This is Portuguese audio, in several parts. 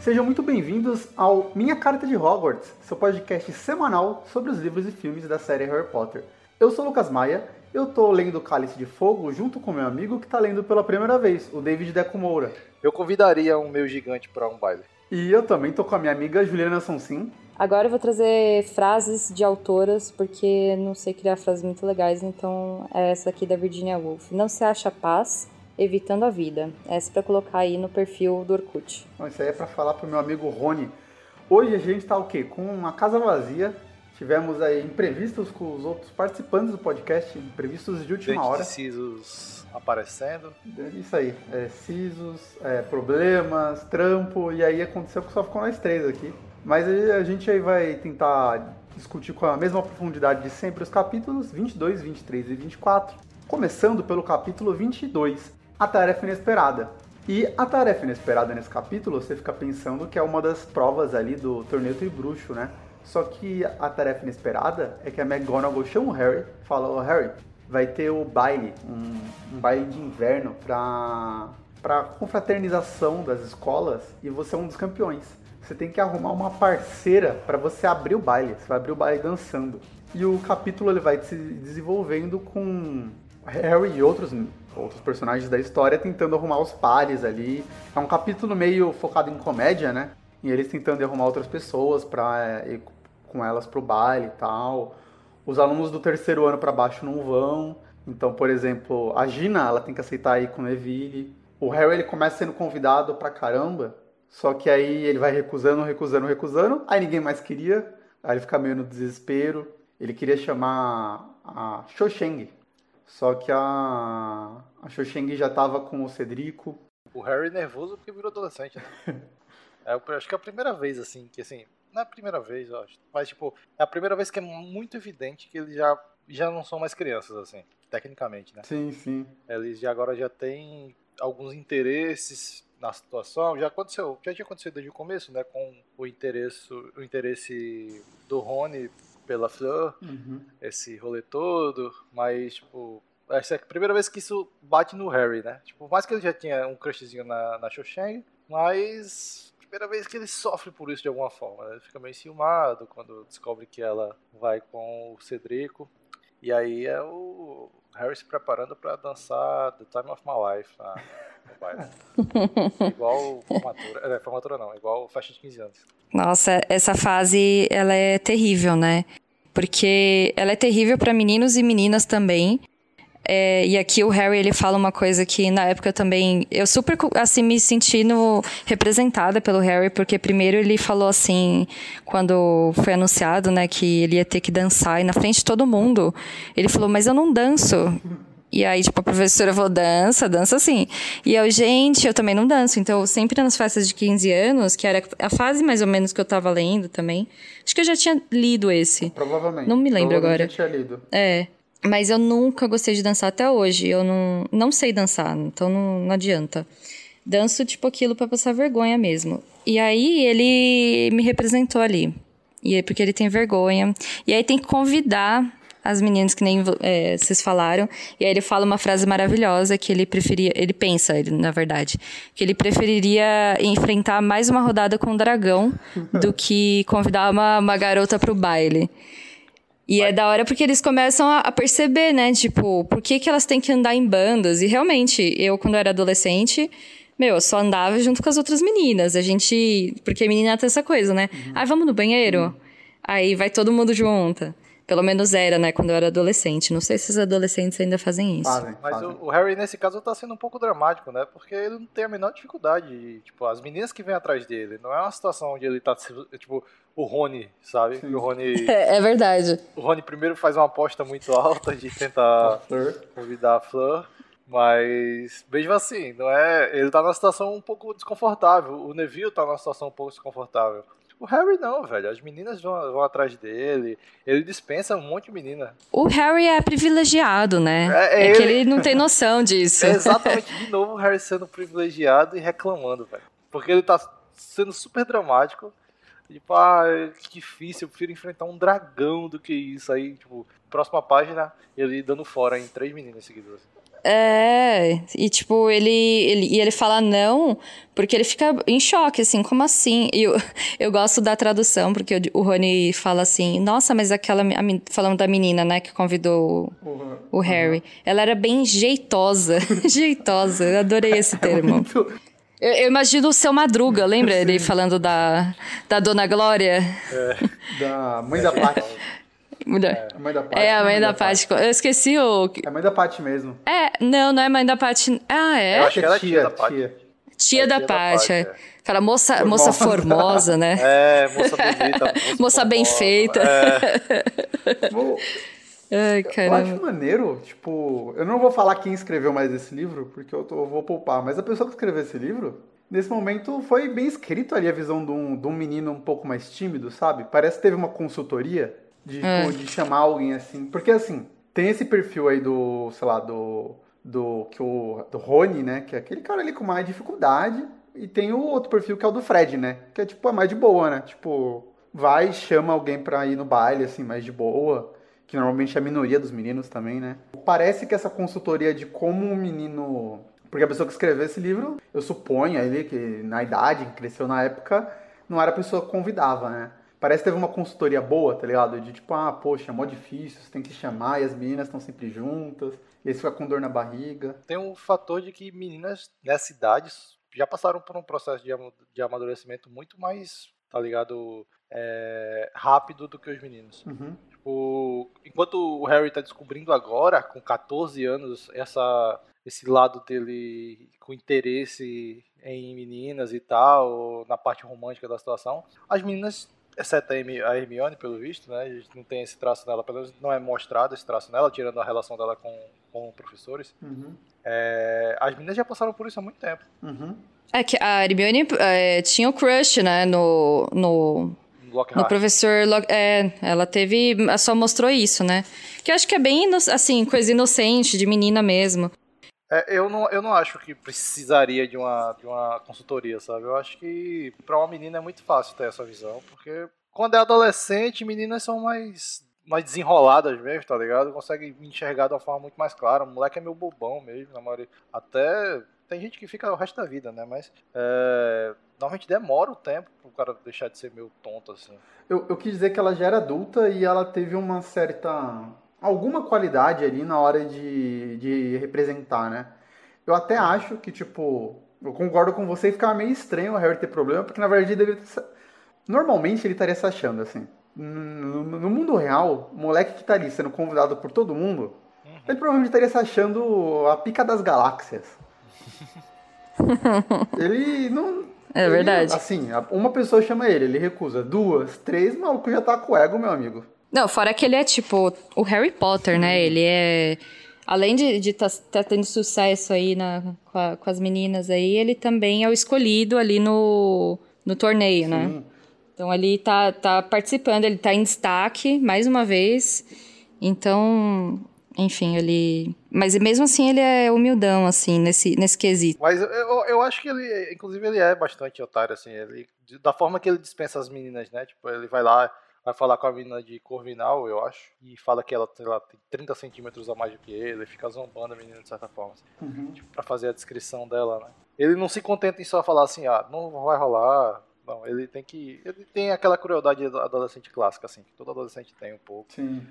Sejam muito bem-vindos ao Minha Carta de Hogwarts, seu podcast semanal sobre os livros e filmes da série Harry Potter. Eu sou o Lucas Maia, eu tô lendo Cálice de Fogo junto com meu amigo que tá lendo pela primeira vez, o David Deco Moura. Eu convidaria um meu gigante para um baile. E eu também tô com a minha amiga Juliana Sonsim. Agora eu vou trazer frases de autoras, porque não sei criar frases muito legais, então é essa aqui da Virginia Woolf. Não se acha paz, evitando a vida. Essa é para colocar aí no perfil do Orkut. Bom, isso aí é para falar pro meu amigo Rony. Hoje a gente tá o quê? Com uma casa vazia. Tivemos aí imprevistos com os outros participantes do podcast, imprevistos de última hora. Decisos aparecendo. Isso aí, é, sisos, é, problemas, trampo, e aí aconteceu que só ficou nós três aqui. Mas a gente aí vai tentar discutir com a mesma profundidade de sempre os capítulos 22, 23 e 24, começando pelo capítulo 22, A Tarefa Inesperada. E a tarefa inesperada nesse capítulo, você fica pensando que é uma das provas ali do torneio bruxo, né? Só que a tarefa inesperada é que a McGonagall chama o Harry fala, oh, Harry, vai ter o baile, um, um baile de inverno para para confraternização das escolas e você é um dos campeões. Você tem que arrumar uma parceira para você abrir o baile. Você vai abrir o baile dançando. E o capítulo ele vai se desenvolvendo com Harry e outros, outros personagens da história tentando arrumar os pares ali. É um capítulo meio focado em comédia, né? E eles tentando arrumar outras pessoas para ir com elas pro baile e tal. Os alunos do terceiro ano para baixo não vão. Então, por exemplo, a Gina, ela tem que aceitar ir com o Neville. O Harry, ele começa sendo convidado pra caramba, só que aí ele vai recusando, recusando, recusando. Aí ninguém mais queria. Aí ele fica meio no desespero. Ele queria chamar a Cho Cheng. Só que a, a Cheng já tava com o Cedrico. O Harry nervoso porque virou adolescente, né? é, eu acho que é a primeira vez, assim, que assim. Não é a primeira vez, eu acho. Mas, tipo, é a primeira vez que é muito evidente que eles já, já não são mais crianças, assim, tecnicamente, né? Sim, sim. Eles já, agora já têm alguns interesses na situação. Já aconteceu, já tinha acontecido desde o começo, né? Com o interesse, o interesse do Rony pela Fleur, Uhum. esse rolê todo, mas, tipo, essa é a primeira vez que isso bate no Harry, né? Tipo, por mais que ele já tinha um crushzinho na, na Cho Chang, mas primeira vez que ele sofre por isso de alguma forma. né? Ele fica meio enciumado quando descobre que ela vai com o Cedrico. E aí é o Harry se preparando pra dançar The Time of My Life na, no baile. igual formatura. É, formatura não, igual faixa de 15 anos. Nossa, essa fase, ela é terrível, né? Porque ela é terrível para meninos e meninas também. É, e aqui o Harry, ele fala uma coisa que na época também... Eu super, assim, me sentindo representada pelo Harry, porque primeiro ele falou assim, quando foi anunciado, né, que ele ia ter que dançar, e na frente de todo mundo, ele falou, mas eu não danço. E aí, tipo, a professora falou, dança, dança sim. E eu, gente, eu também não danço. Então, sempre nas festas de 15 anos, que era a fase mais ou menos que eu tava lendo também. Acho que eu já tinha lido esse. Provavelmente. Não me lembro agora. Eu tinha lido. É. Mas eu nunca gostei de dançar até hoje. Eu não, não sei dançar, então não, não adianta. Danço, tipo, aquilo pra passar vergonha mesmo. E aí, ele me representou ali. E é porque ele tem vergonha. E aí tem que convidar as meninas que nem é, vocês falaram. E aí ele fala uma frase maravilhosa que ele preferia. Ele pensa, ele, na verdade, que ele preferiria enfrentar mais uma rodada com o dragão do que convidar uma, uma garota pro baile. E é da hora porque eles começam a, a perceber, né? Tipo, por que, que elas têm que andar em bandas? E realmente, eu, quando era adolescente, meu, eu só andava junto com as outras meninas. A gente. Porque a menina tem essa coisa, né? Ah, vamos no banheiro? Aí vai todo mundo junto. Pelo menos era, né, quando eu era adolescente. Não sei se os adolescentes ainda fazem isso. Fazem, Mas fazem. o, o Harry, nesse caso, tá sendo um pouco dramático, né? Porque ele não tem a menor dificuldade. de- Tipo, as meninas que vêm atrás dele. Não é uma situação onde ele tá, tipo, o Rony, sabe? Sim. O Rony, É, é verdade. o Rony primeiro faz uma aposta muito alta de tentar Fleur. convidar a Fleur. Mas, mesmo assim, não é. Ele tá numa situação um pouco desconfortável. O Neville tá numa situação um pouco desconfortável. O Harry não, velho. As meninas vão, vão atrás dele. Ele dispensa um monte de menina. O Harry é privilegiado, né? É, é É, que ele- ele não tem noção disso. É exatamente de novo o Harry sendo privilegiado e reclamando, velho. Porque ele tá sendo super dramático. Tipo, ah, que difícil, eu prefiro enfrentar um dragão do que isso. Aí, tipo, próxima página, ele dando fora em três meninas seguidas. É, e tipo, ele, ele, e ele fala não, porque ele fica em choque, assim, como assim? E eu, eu gosto da tradução, porque o, o Rony fala assim, nossa, mas aquela, a, falando da menina, né, que convidou Uhum. o Harry, ela era bem jeitosa, jeitosa, eu adorei esse termo. Muito- Eu, eu imagino o seu Madruga, lembra ele falando da, da Dona Glória? Da mãe da Paty. Mulher. A mãe da Paty. É, a mãe da Paty. Eu esqueci o... É a mãe da Paty mesmo. É, não, não é mãe da Paty. Ah, é? Eu acho que ela é tia da Paty. tia. Tia É, da tia da Paty. Paty, é. é. Moça, Formosa. moça formosa, né? É, moça bonita. Moça bem formosa. feita. É, Vou- Ai, Eu acho caramba. maneiro, tipo, eu não vou falar quem escreveu mais esse livro, porque eu, tô- eu vou poupar, mas a pessoa que escreveu esse livro, nesse momento foi bem escrito ali a visão de um, de um menino um pouco mais tímido, sabe? Parece que teve uma consultoria de, É. de chamar alguém assim. Porque assim, tem esse perfil aí do, sei lá, do. Do, que o, do Rony, né? Que é aquele cara ali com mais dificuldade. E tem o outro perfil que é o do Fred, né? Que é tipo, é mais de boa, né? Tipo, vai, chama alguém pra ir no baile, assim, mais de boa que normalmente é a minoria dos meninos também, né? Parece que essa consultoria de como um menino. Porque a pessoa que escreveu esse livro, eu suponho ele que na idade, que cresceu na época, não era a pessoa que convidava, né? Parece que teve uma consultoria boa, tá ligado? De tipo, ah, poxa, é mó difícil, você tem que chamar e as meninas estão sempre juntas, e aí fica com dor na barriga. tem um fator de que meninas nessa idade já passaram por um processo de amadurecimento muito mais, tá ligado? É, rápido do que os meninos. Uhum. Tipo, enquanto o Harry tá descobrindo agora, com 14 anos, essa, esse lado dele com interesse em meninas e tal, na parte romântica da situação, as meninas, exceto a Hermi- a Hermione, pelo visto, né? A gente não tem esse traço nela, pelo menos não é mostrado esse traço nela, tirando a relação dela com, com professores. Uhum. É, as meninas já passaram por isso há muito tempo. Uhum. É que a Hermione é, tinha o crush, né, no, no, No no Lockhart. professor... Lo- É, ela teve... Só mostrou isso, né? Que eu acho que é bem, assim, coisa inocente, de menina mesmo. É, eu, não, eu não acho que precisaria de uma, de uma consultoria, sabe? Eu acho que pra uma menina é muito fácil ter essa visão, porque quando é adolescente, meninas são mais, mais desenroladas mesmo, tá ligado? Conseguem enxergar de uma forma muito mais clara. O moleque é meio bobão mesmo, na maioria. Até tem gente que fica o resto da vida, né? Mas é, normalmente demora o tempo pro cara deixar de ser meio tonto, assim. Eu, eu quis dizer que ela já era adulta e ela teve uma certa. Alguma qualidade ali na hora de, de representar, né? Eu até acho que, tipo, eu concordo com você e ficava meio estranho o Harry ter problema, porque na verdade ele deveria ter... se- Normalmente ele estaria se achando, assim. No, no- mundo real, o moleque que tá ali sendo convidado por todo mundo, ele provavelmente estaria se achando a pica das galáxias. ele não. É ele- verdade. assim, uma pessoa chama ele, ele recusa. Duas, três, o maluco já tá com o ego, meu amigo. Não, fora que ele é tipo o Harry Potter, né? Ele é. Além de estar tá, tendo sucesso aí na, com, a- com as meninas aí, ele também é o escolhido ali no, no torneio, né? Sim. Então ele tá, tá participando, ele tá em destaque mais uma vez. Então, enfim, ele. Mas mesmo assim ele é humildão, assim, nesse, nesse quesito. Mas eu, eu, acho que ele, inclusive, ele é bastante otário, assim. Ele, da forma que ele dispensa as meninas, né? Tipo, ele vai lá, vai falar com a menina de Corvinal, eu acho, e fala que ela, lá, tem 30 centímetros a mais do que ele, fica zombando a menina de certa forma, assim, Uhum. tipo, pra fazer a descrição dela, né? Ele não se contenta em só falar assim, ah, não vai rolar. Não, ele tem que. Ele tem aquela crueldade adolescente clássica, assim, que todo adolescente tem um pouco. Sim.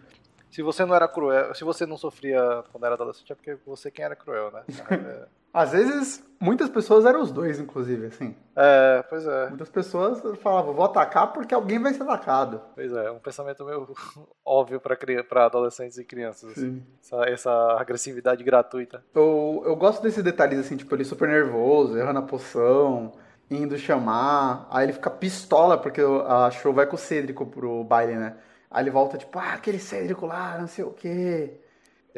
Se você não era cruel, se você não sofria quando era adolescente, é porque você quem era cruel, né? Às vezes, muitas pessoas eram os dois, inclusive, assim. é pois é. Muitas pessoas falavam, vou atacar porque alguém vai ser atacado. Pois é, um pensamento meio óbvio pra adolescentes e crianças. assim. Sim. Essa, essa agressividade gratuita. Eu, eu gosto desses detalhes, assim, tipo, ele super nervoso, errando a poção, indo chamar. Aí ele fica pistola porque a show vai com o Cêdrico pro baile, né? Aí ele volta, tipo, ah, aquele Cêdrico lá, não sei o quê.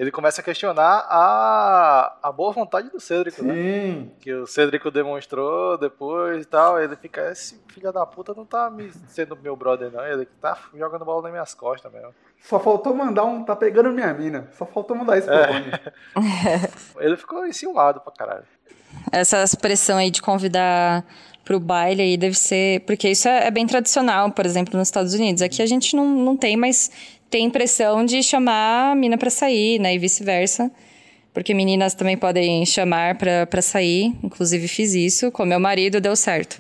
Ele começa a questionar a, a boa vontade do Cédrico, né? Sim. Que o Cédrico demonstrou depois e tal. Ele fica, esse filho da puta não tá me sendo meu brother, não. Ele tá jogando bola nas minhas costas mesmo. Só faltou mandar um, tá pegando minha mina. Só faltou mandar isso pro É. Ele ficou enciumado pra caralho. Essa expressão aí de convidar pro baile aí deve ser. Porque isso é, é bem tradicional, por exemplo, nos Estados Unidos. Aqui a gente não, não tem, mas tem impressão de chamar a mina pra sair, né? E vice-versa. porque meninas também podem chamar pra, pra sair. Inclusive fiz isso com meu marido, deu certo.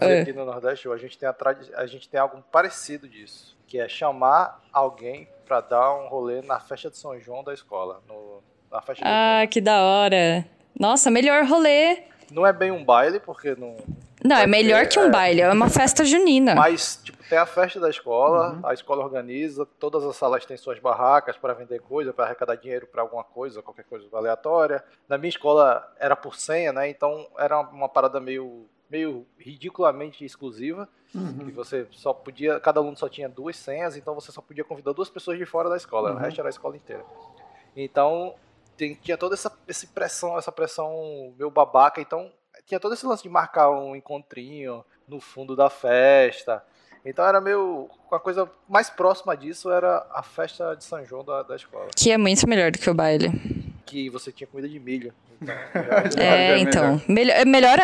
E aqui no Nordeste a gente tem a, tradi- a gente tem algo parecido disso, que é chamar alguém pra dar um rolê na festa de São João da escola, no, na festa de Ah, que da hora. Nossa, melhor rolê. Não é bem um baile, porque não. Não, é melhor que um é. baile, é uma festa junina. Mas, tipo, tem a festa da escola, a escola organiza, todas as salas têm suas barracas para vender coisa, para arrecadar dinheiro para alguma coisa, qualquer coisa aleatória. Na minha escola era por senha, né? Então era uma parada meio, meio ridiculamente exclusiva. Que você só podia, cada aluno só tinha duas senhas, então você só podia convidar duas pessoas de fora da escola, o resto era a escola inteira. Então tem- tinha toda essa, essa pressão, essa pressão meio babaca, então tinha todo esse lance de marcar um encontrinho no fundo da festa. Então era meio. A coisa mais próxima disso era a festa de São João da, da escola. Que é muito melhor do que o baile. Que você tinha comida de milho. Então, É, é então. Melhor, melhor.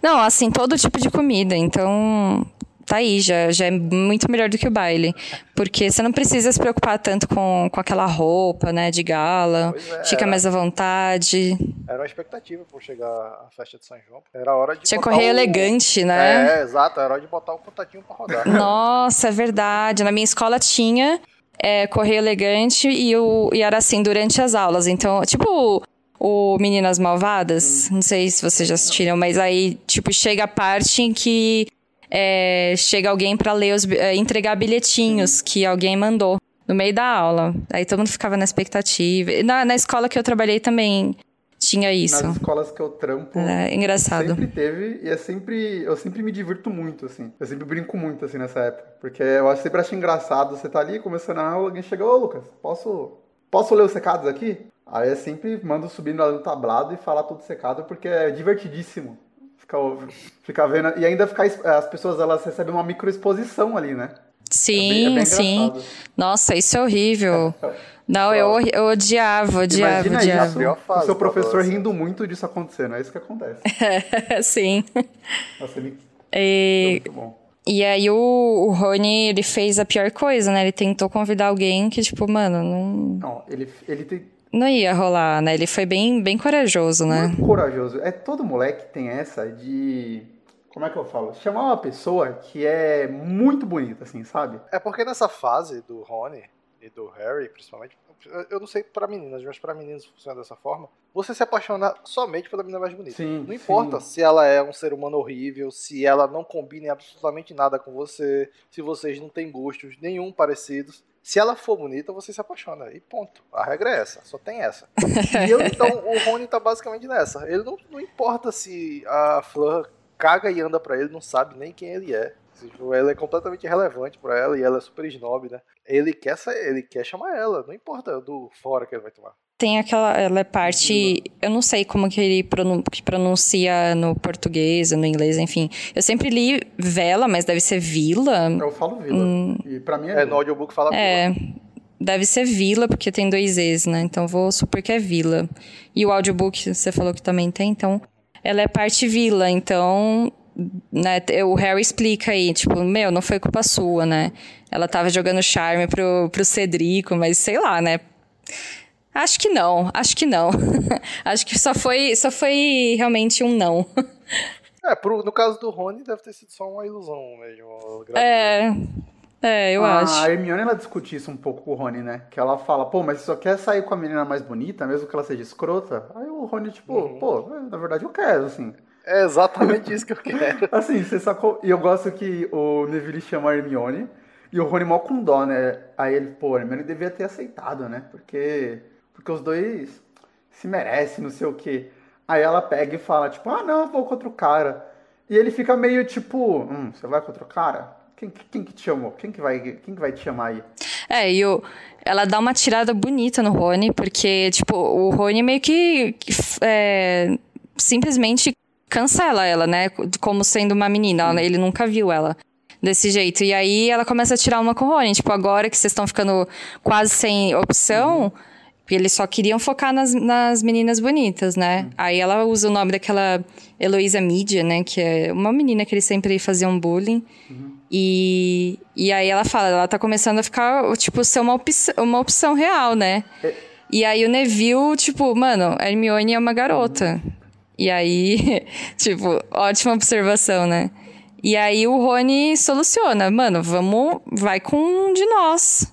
Não, assim, todo tipo de comida. Então, tá aí, já, já é muito melhor do que o baile. Porque você não precisa se preocupar tanto com, com aquela roupa, né, de gala. É, Fica era. mais à vontade. era uma expectativa por chegar à festa de São João. Era hora de. Tinha correio o- elegante, né? É, exato, era hora de botar o contatinho pra rodar. Nossa, é verdade. Na minha escola tinha é, correio elegante e, o, e era assim durante as aulas. Então, tipo o Meninas Malvadas, não sei se vocês já assistiram, mas aí, tipo, chega a parte em que é, chega alguém pra ler os, é, entregar bilhetinhos que alguém mandou no meio da aula. Aí todo mundo ficava na expectativa. Na, na escola que eu trabalhei também tinha isso. Nas escolas que eu trampo, É engraçado. sempre teve e é sempre. Eu sempre me divirto muito, assim. Eu sempre brinco muito, assim, nessa época. Porque eu sempre acho engraçado. Você tá ali começando a aula, alguém chega, ô Lucas, posso. Posso ler os secados aqui? Aí eu sempre mando subir no tablado e falar tudo secado, porque é divertidíssimo. Ficar, ficar vendo. E ainda ficar. As pessoas elas recebem uma microexposição ali, né? Sim, é bem sim. engraçado. Nossa, isso é horrível. Não, eu, eu odiava, odiava, Imagina odiava. isso, fase o seu professor rindo muito disso acontecendo. É isso que acontece. Sim. Nossa, ele... E, muito bom. e aí o, o Rony, ele fez a pior coisa, né? Ele tentou convidar alguém que, tipo, mano, não, Não, ele, ele tem não ia rolar, né? Ele foi bem, bem corajoso, né? muito corajoso. É todo moleque tem essa de. Como é que eu falo? Chamar uma pessoa que é muito bonita, assim, sabe? É porque nessa fase do Rony e do Harry, principalmente, eu- não sei pra meninas, mas pra meninos funciona dessa forma. Você se apaixona somente pela menina mais bonita. Sim, não importa sim. se ela é um ser humano horrível, se ela não combina em absolutamente nada com você, se vocês não têm gostos nenhum parecidos. Se ela for bonita, você se apaixona. E ponto. A regra é essa, só tem essa. E eu, então, o Rony tá basicamente nessa. Ele não, não importa se a Fleur caga e anda pra ele, não sabe nem quem ele é. Tipo, ela é completamente irrelevante pra ela e ela é super snob, né? Ele quer, sa- ele quer chamar ela, não importa do fora que ele vai tomar. Tem aquela ela é parte. Eu não sei como que ele pronun- que pronuncia no português, no inglês, enfim. Eu sempre li vela, mas deve ser vila. Eu falo vila. E pra mim é, É, no audiobook fala É, Vila. deve ser vila, porque tem dois E's, né? Então vou supor que é vila. E o audiobook você falou que também tem, então ela é parte vila, então. Né, o Harry explica aí, tipo, meu, não foi culpa sua, né? Ela tava jogando charme pro, pro Cedrico, mas sei lá, né? Acho que não, acho que não. acho que só foi, só foi realmente um não. É, pro, no caso do Rony, deve ter sido só uma ilusão mesmo. É, é, eu a acho. Hermione, ela discute isso um pouco com o Rony, né? Que ela fala, pô, mas você só quer sair com a menina mais bonita, mesmo que ela seja escrota? Aí o Rony, tipo, Uhum. pô, na verdade eu quero, assim. É exatamente isso que eu quero. Assim, você sacou. E eu gosto que o Neville chama a Hermione e o Rony mal com dó, né? Aí ele, pô, a Hermione devia ter aceitado, né? Porque, porque os dois se merecem, não sei o quê. Aí ela pega e fala, tipo, ah, não, eu vou com outro cara. E ele fica meio tipo, hum, você vai com outro cara? Quem, quem que te chamou? Quem que vai, quem que vai te chamar aí? É, e o, ela dá uma tirada bonita no Rony, porque, tipo, o Rony meio que, que, é, simplesmente cancela ela, né? Como sendo uma menina. Ele nunca viu ela desse jeito. E aí ela começa a tirar uma com o. Tipo, agora que vocês estão ficando quase sem opção, eles só queriam focar nas, nas meninas bonitas, né? Aí ela usa o nome daquela Heloísa Mídia, né? Que é uma menina que eles sempre faziam bullying. E, e aí ela fala, ela tá começando a ficar, tipo, ser uma, opção uma opção real, né? E aí o Neville, tipo, mano, a Hermione é uma garota. E aí, tipo, ótima observação, né? E aí o Rony soluciona, mano, vamos, vai com um de nós.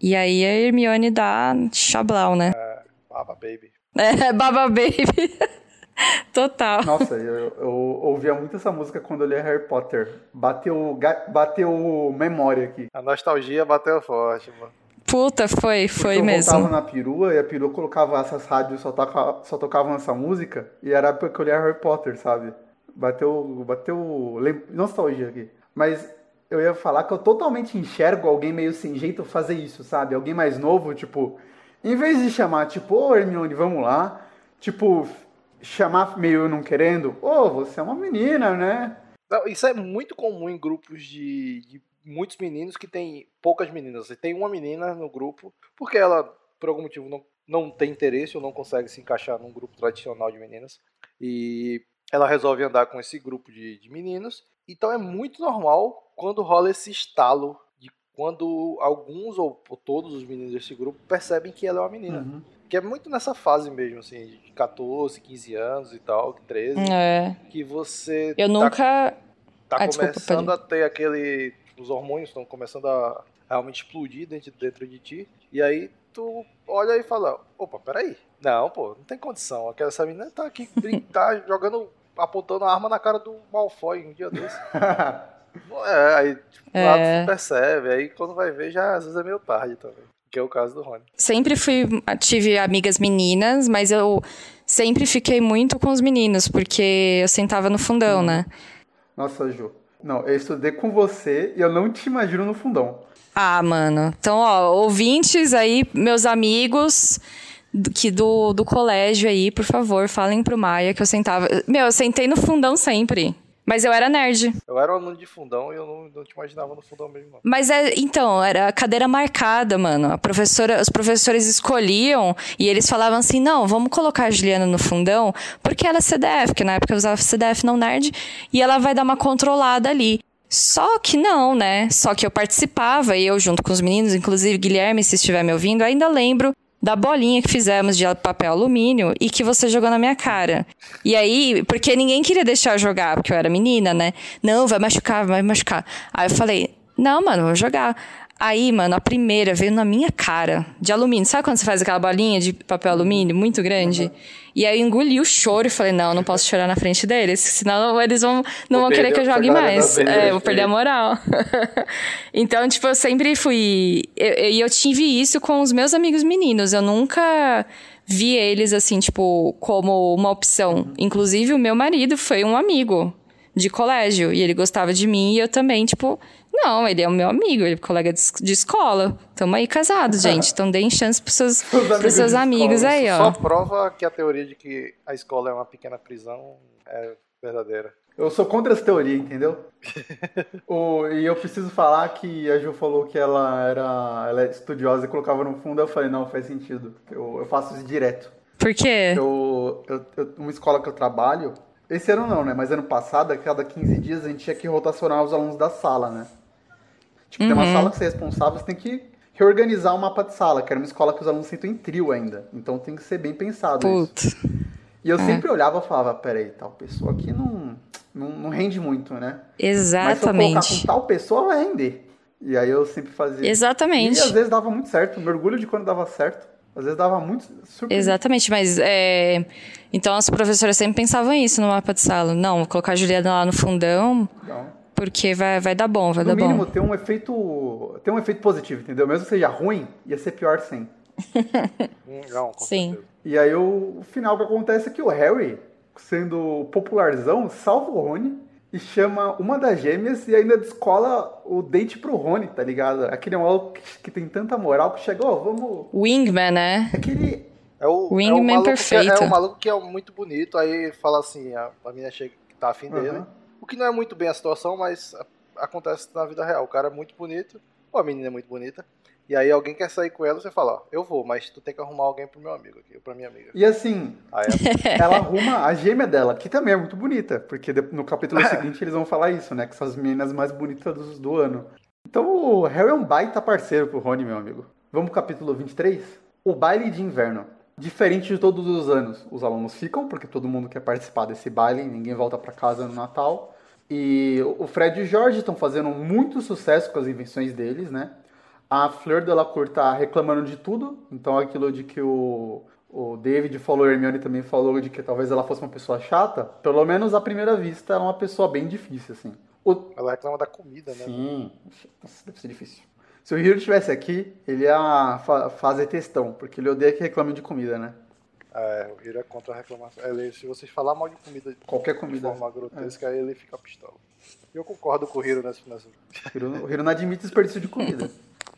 E aí a Hermione dá chablau, né? É, baba baby. É, baba baby. Total. Nossa, eu, eu, ouvia muito essa música quando eu lia Harry Potter. Bateu, bateu memória aqui. A nostalgia bateu forte, mano. Puta, foi, foi eu mesmo. Eu na perua e a perua colocava essas rádios só, toca, só tocavam essa música e era lia Harry Potter, sabe? Bateu, bateu nostalgia aqui. Mas eu ia falar que eu totalmente enxergo alguém meio sem jeito fazer isso, sabe? Alguém mais novo, tipo, em vez de chamar, tipo, ô Hermione, vamos lá, tipo, chamar meio não querendo, ô, oh, você é uma menina, né? Não, isso é muito comum em grupos de, de muitos meninos que tem poucas meninas. Você tem uma menina no grupo, porque ela, por algum motivo, não, não tem interesse ou não consegue se encaixar num grupo tradicional de meninas. E ela resolve andar com esse grupo de, de meninos. Então é muito normal quando rola esse estalo de quando alguns ou, ou todos os meninos desse grupo percebem que ela é uma menina. Uhum. Que é muito nessa fase mesmo, assim, de 14, 15 anos e tal, 13. É. Que você. Eu tá, nunca. Tá ah, começando desculpa, a ter aquele. Os hormônios estão começando a realmente explodir dentro, dentro de ti. E aí tu olha e fala: opa, peraí. Não, pô, não tem condição. Aquela essa menina tá aqui, tá jogando, apontando a arma na cara do Malfoy um dia desse. é, aí tipo, é. lá tu percebe. Aí quando vai ver, já às vezes é meio tarde também. Que é o caso do Rony. Sempre fui, tive amigas meninas, mas eu sempre fiquei muito com os meninos, porque eu sentava no fundão, né? Nossa, Ju. Não, eu estudei com você e eu não te imagino no fundão. Ah, mano. Então, ó, ouvintes aí, meus amigos que do, do colégio aí, por favor, falem pro Maia que eu sentava. Meu, eu sentei no fundão sempre. Mas eu era nerd. Eu era um aluno de fundão e eu não, não te imaginava no fundão mesmo, não. Mas é, então, era cadeira marcada, mano. A professora, os professores escolhiam e eles falavam assim: não, vamos colocar a Juliana no fundão, porque ela é CDF, porque na época eu usava CDF não nerd, e ela vai dar uma controlada ali. Só que não, né? Só que eu participava e eu junto com os meninos, inclusive Guilherme, se estiver me ouvindo, ainda lembro da bolinha que fizemos de papel alumínio e que você jogou na minha cara. E aí, porque ninguém queria deixar eu jogar, porque eu era menina, né? Não, vai machucar, vai machucar. Aí eu falei, não, mano, vou jogar. Aí, mano, a primeira veio na minha cara, de alumínio. Sabe quando você faz aquela bolinha de papel alumínio muito grande? Uhum. E aí eu engoli o choro e falei, não, não posso chorar na frente deles, senão eles vão, não vou vão querer que eu jogue mais. É, vou perder a moral. então, tipo, eu sempre fui. E eu, eu, eu tive isso com os meus amigos meninos. Eu nunca vi eles assim, tipo, como uma opção. Uhum. Inclusive, o meu marido foi um amigo de colégio e ele gostava de mim e eu também, tipo não, ele é o meu amigo, ele é colega de, de escola. Tamo aí casados, gente. Então deem chance pros seus, pros seus amigos aí, ó. Só prova que a teoria de que a escola é uma pequena prisão é verdadeira. Eu sou contra essa teoria, entendeu? o, e eu preciso falar que a Ju falou que ela era ela é estudiosa e colocava no fundo. Eu falei, não, faz sentido. Eu, eu faço isso direto. Por quê? Eu, eu, eu, uma escola que eu trabalho, esse ano não, né? Mas ano passado, a cada 15 dias, a gente tinha que rotacionar os alunos da sala, né? Tipo, uhum. tem uma uhum. sala que você é responsável, você tem que reorganizar o mapa de sala, que era uma escola que os alunos sentam em trio ainda. Então tem que ser bem pensado Putz. isso. E eu é. sempre olhava e falava, peraí, tal pessoa aqui não, não, não rende muito, né? Exatamente. Mas se eu colocar com tal pessoa, vai render. E aí eu sempre fazia. Exatamente. E às vezes dava muito certo. Me orgulho de quando dava certo. Às vezes dava muito surpresa. Exatamente, mas é... então as professoras sempre pensavam isso no mapa de sala. Não, vou colocar a Juliana lá no fundão. Não porque vai, vai dar bom, vai no dar mínimo, bom. No mínimo, tem um efeito. Tem um efeito positivo, entendeu? Mesmo que seja ruim, ia ser pior sem. Não, com Sim. Certeza. E aí o, o, final que acontece é que o Harry, sendo popularzão, salva o Rony e chama uma das gêmeas e ainda descola o date pro Rony, tá ligado? Aquele maluco que, que tem tanta moral que chegou, oh, vamos. Wingman, né? Aquele. É o, Wingman é o perfeito. É, é, o maluco que é muito bonito, aí fala assim, a, a menina chega que tá afim dele. Uhum. O que não é muito bem a situação, mas acontece na vida real. O cara é muito bonito, ou a menina é muito bonita, e aí alguém quer sair com ela, você fala, ó, eu vou, mas tu tem que arrumar alguém pro meu amigo aqui, pra minha amiga. E assim, ela arruma a gêmea dela, que também é muito bonita, porque no capítulo seguinte eles vão falar isso, né, que são as meninas mais bonitas do, do ano. Então o Harry é um baita parceiro pro Rony, meu amigo. Vamos pro capítulo 23? o baile de inverno. Diferente de todos os anos, os alunos ficam, porque todo mundo quer participar desse baile, ninguém volta para casa no Natal. E o Fred e o Jorge estão fazendo muito sucesso com as invenções deles, né? A Fleur Delacour tá reclamando de tudo, então aquilo de que o, o David falou, a Hermione também falou de que talvez ela fosse uma pessoa chata, pelo menos à primeira vista ela é uma pessoa bem difícil, assim. O... Ela reclama da comida, né? Sim, Nossa, deve ser difícil. Se o Hiro estivesse aqui, ele ia fa fazer testão, porque ele odeia que reclame de comida, né? É, o Hiro é contra a reclamação. Ele, se vocês falar mal de comida, qualquer comida, de forma grotesca, é. ele fica pistola. Eu concordo com o Hiro nessa. nessa... O, Hiro, o Hiro não admite desperdício de comida.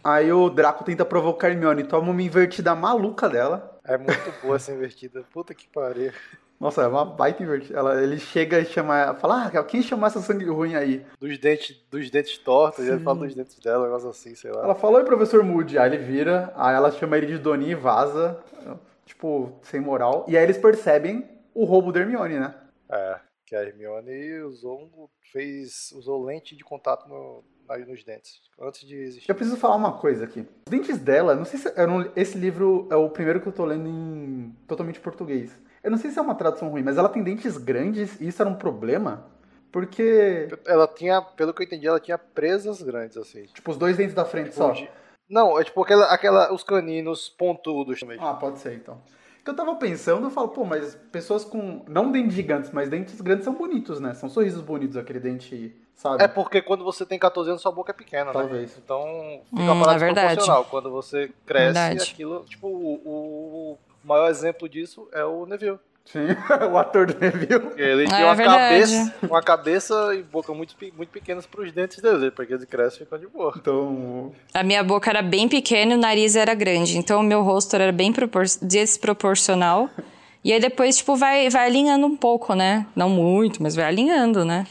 Aí o Draco tenta provocar a Hermione, toma uma invertida maluca dela. É muito boa essa invertida. Puta que pariu. Nossa, é uma baita invertida. Ela, ele chega e chama, fala, ah, quem chamou essa sangue ruim aí? Dos dentes, dos dentes tortos, Sim. ele fala dos dentes dela, um negócio assim, sei lá. Ela falou, oi, professor Moody. Aí ele vira, aí ela chama ele de Doni e vaza, tipo, sem moral. E aí eles percebem o roubo da Hermione, né? É, que a Hermione usou, fez, usou lente de contato no, nos dentes, antes de existir. Eu preciso falar uma coisa aqui. Os dentes dela, não sei se. Não, esse livro é o primeiro que eu tô lendo em totalmente português. Eu não sei se é uma tradução ruim, mas ela tem dentes grandes e isso era um problema. Porque. Ela tinha, pelo que eu entendi, ela tinha presas grandes, assim. Tipo, os dois dentes da frente tipo, só. De... Não, é tipo aquela, aquela, os caninos pontudos também. Ah, pode ser então. Que eu tava pensando, eu falo, pô, mas pessoas com. Não dentes gigantes, mas dentes grandes são bonitos, né? São sorrisos bonitos, aquele dente, sabe? É porque quando você tem 14 anos, sua boca é pequena, Talvez. né? Então fica hum, uma parada é Quando você cresce, verdade. aquilo. Tipo, o, o maior exemplo disso é o Neville. Sim, o ator do Neville. Ele tinha é, uma, cabeça, uma cabeça e boca muito, muito pequenas para os dentes dele, porque eles crescem e ficam de boa. Então... A minha boca era bem pequena e o nariz era grande, então o meu rosto era bem desproporcional. E aí depois, tipo, vai, vai alinhando um pouco, né? Não muito, mas vai alinhando, né?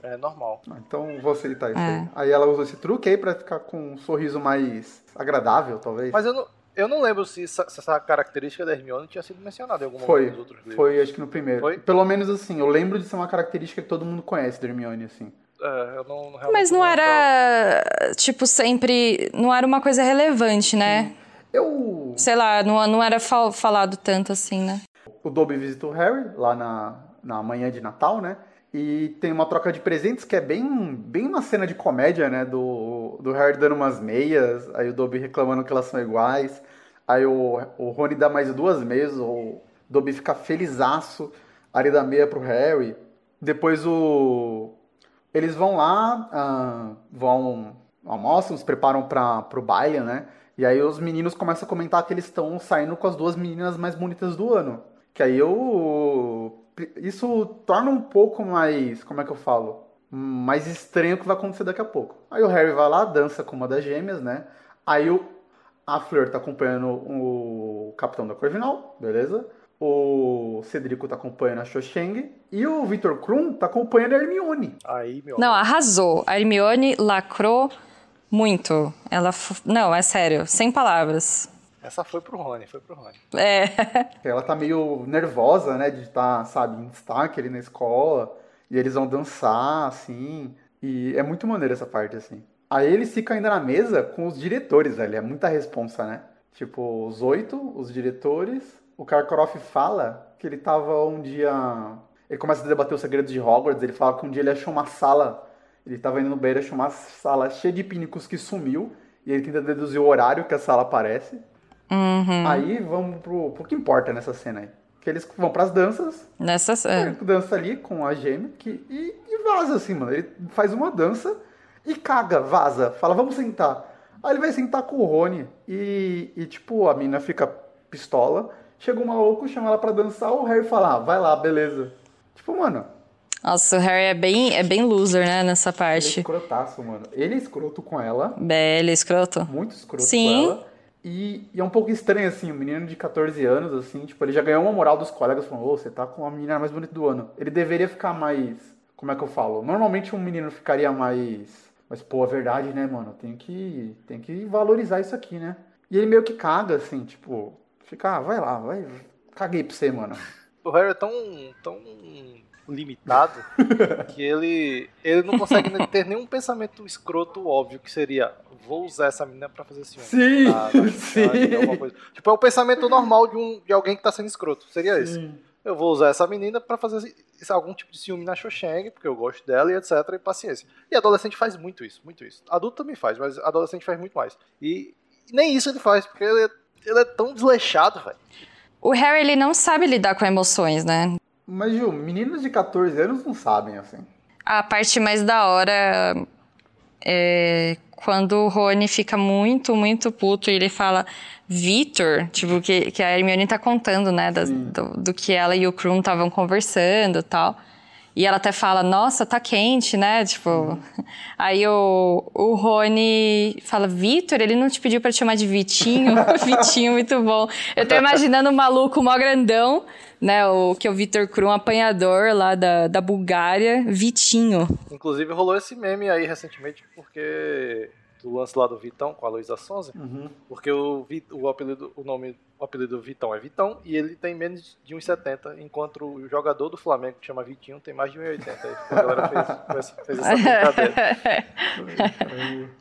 É normal. Ah, então vou aceitar isso é. aí. Aí ela usa esse truque aí pra ficar com um sorriso mais agradável, talvez. Mas eu não, eu não lembro se essa, se essa, característica da Hermione tinha sido mencionada em algum foi, momento dos outros livros. Foi, acho que no primeiro. Foi? Pelo menos assim, eu lembro de ser uma característica que todo mundo conhece da Hermione, assim. É, eu não, não Mas não era, tipo, sempre... Não era uma coisa relevante, né? Sim. Eu... Sei lá, não, não era fal, falado tanto assim, né? O Dobby visita o Harry lá na, na manhã de Natal, né? E tem uma troca de presentes que é bem, bem uma cena de comédia, né? Do, do Harry dando umas meias, aí o Dobby reclamando que elas são iguais. Aí o, o Rony dá mais duas meias, o Dobby fica felizaço, aí dá meia pro Harry. Depois o... Eles vão lá, uh, vão almoçam, se preparam para pro baile, né? E aí os meninos começam a comentar que eles estão saindo com as duas meninas mais bonitas do ano. Que aí eu isso torna um pouco mais, como é que eu falo? Mais estranho o que vai acontecer daqui a pouco. Aí o Harry vai lá, dança com uma das gêmeas, né? Aí o, a Fleur tá acompanhando o Capitão da Corvinal, beleza? O Cedrico tá acompanhando a Cho Chang e o Victor Krum tá acompanhando a Hermione. Aí, meu Não, arrasou. A Hermione lacrou muito. Ela. Não, é sério, sem palavras. Essa foi pro Rony, foi pro Rony. É. Ela tá meio nervosa, né, de estar, tá, sabe, em destaque ali na escola. E eles vão dançar, assim. E é muito maneiro essa parte, assim. Aí eles ficam ainda na mesa com os diretores, velho. É muita responsa, né? Tipo, os oito, os diretores. O Karkaroff fala que ele tava um dia. Ele começa a debater os segredos de Hogwarts. Ele fala que um dia ele achou uma sala. Ele tava indo no banheiro, achou uma sala cheia de pínicos que sumiu. E ele tenta deduzir o horário que a sala aparece. Uhum. Aí vamos pro, pro que importa nessa cena aí. Que eles vão pras danças. Nessa cena. É. Dança ali com a gêmea que, e, e vaza assim, mano. Ele faz uma dança e caga, vaza. Fala, vamos sentar. Aí ele vai sentar com o Rony e, e tipo, a mina fica pistola. Chega um maluco, chama ela pra dançar, o Harry fala, ah, vai lá, beleza. Tipo, mano. Nossa, o Harry é bem, é bem loser, né, nessa parte. Ele é escrotaço, mano. Ele é escroto com ela. É, ele é escroto. Muito escroto Sim. com ela. E, e, é um pouco estranho, assim, um menino de 14 anos, assim, tipo, ele já ganhou uma moral dos colegas, falando, ô, oh, você tá com a menina mais bonita do ano. Ele deveria ficar mais, como é que eu falo? Normalmente um menino ficaria mais, mas, pô, é verdade, né, mano, tem que, tem que valorizar isso aqui, né? E ele meio que caga, assim, tipo, fica, ah, vai lá, vai, caguei pra você, mano. o Harry é tão, tão limitado que ele, ele não consegue ter nenhum pensamento escroto óbvio que seria vou usar essa menina pra fazer ciúme. Sim, Ah, sim. alguma coisa. Tipo, é o pensamento normal de, um, de alguém que tá sendo escroto. Seria esse. Sim. Eu vou usar essa menina pra fazer esse- algum tipo de ciúme na Xoxeng, porque eu gosto dela e etc. E paciência. E adolescente faz muito isso, muito isso. Adulto também faz, mas adolescente faz muito mais. E, e nem isso ele faz, porque ele é, ele é tão desleixado, velho. O Harry, ele não sabe lidar com emoções, né? Mas, Gil, meninos de 14 anos não sabem, assim. A parte mais da hora é quando o Rony fica muito, muito puto e ele fala Vitor, tipo, que, que a Hermione tá contando, né, das- do, do que ela e o Krum estavam conversando e tal. E ela até fala, nossa, tá quente, né? Tipo. Aí o, o Rony fala, Vitor, ele não te pediu pra te chamar de Vitinho? Vitinho, muito bom. Eu tô imaginando um maluco mó grandão, né? O que é o Vitor Krum, apanhador lá da, da Bulgária, Vitinho. Inclusive rolou esse meme aí recentemente, porque. Do lance lá do Vitão com a Luísa Sonza. Uhum. Porque o, o apelido, o nome, o apelido Vitão é Vitão e ele tem menos de 1,70, enquanto o jogador do Flamengo, que chama Vitinho, tem mais de 1,80. Aí A galera fez, fez, fez essa brincadeira.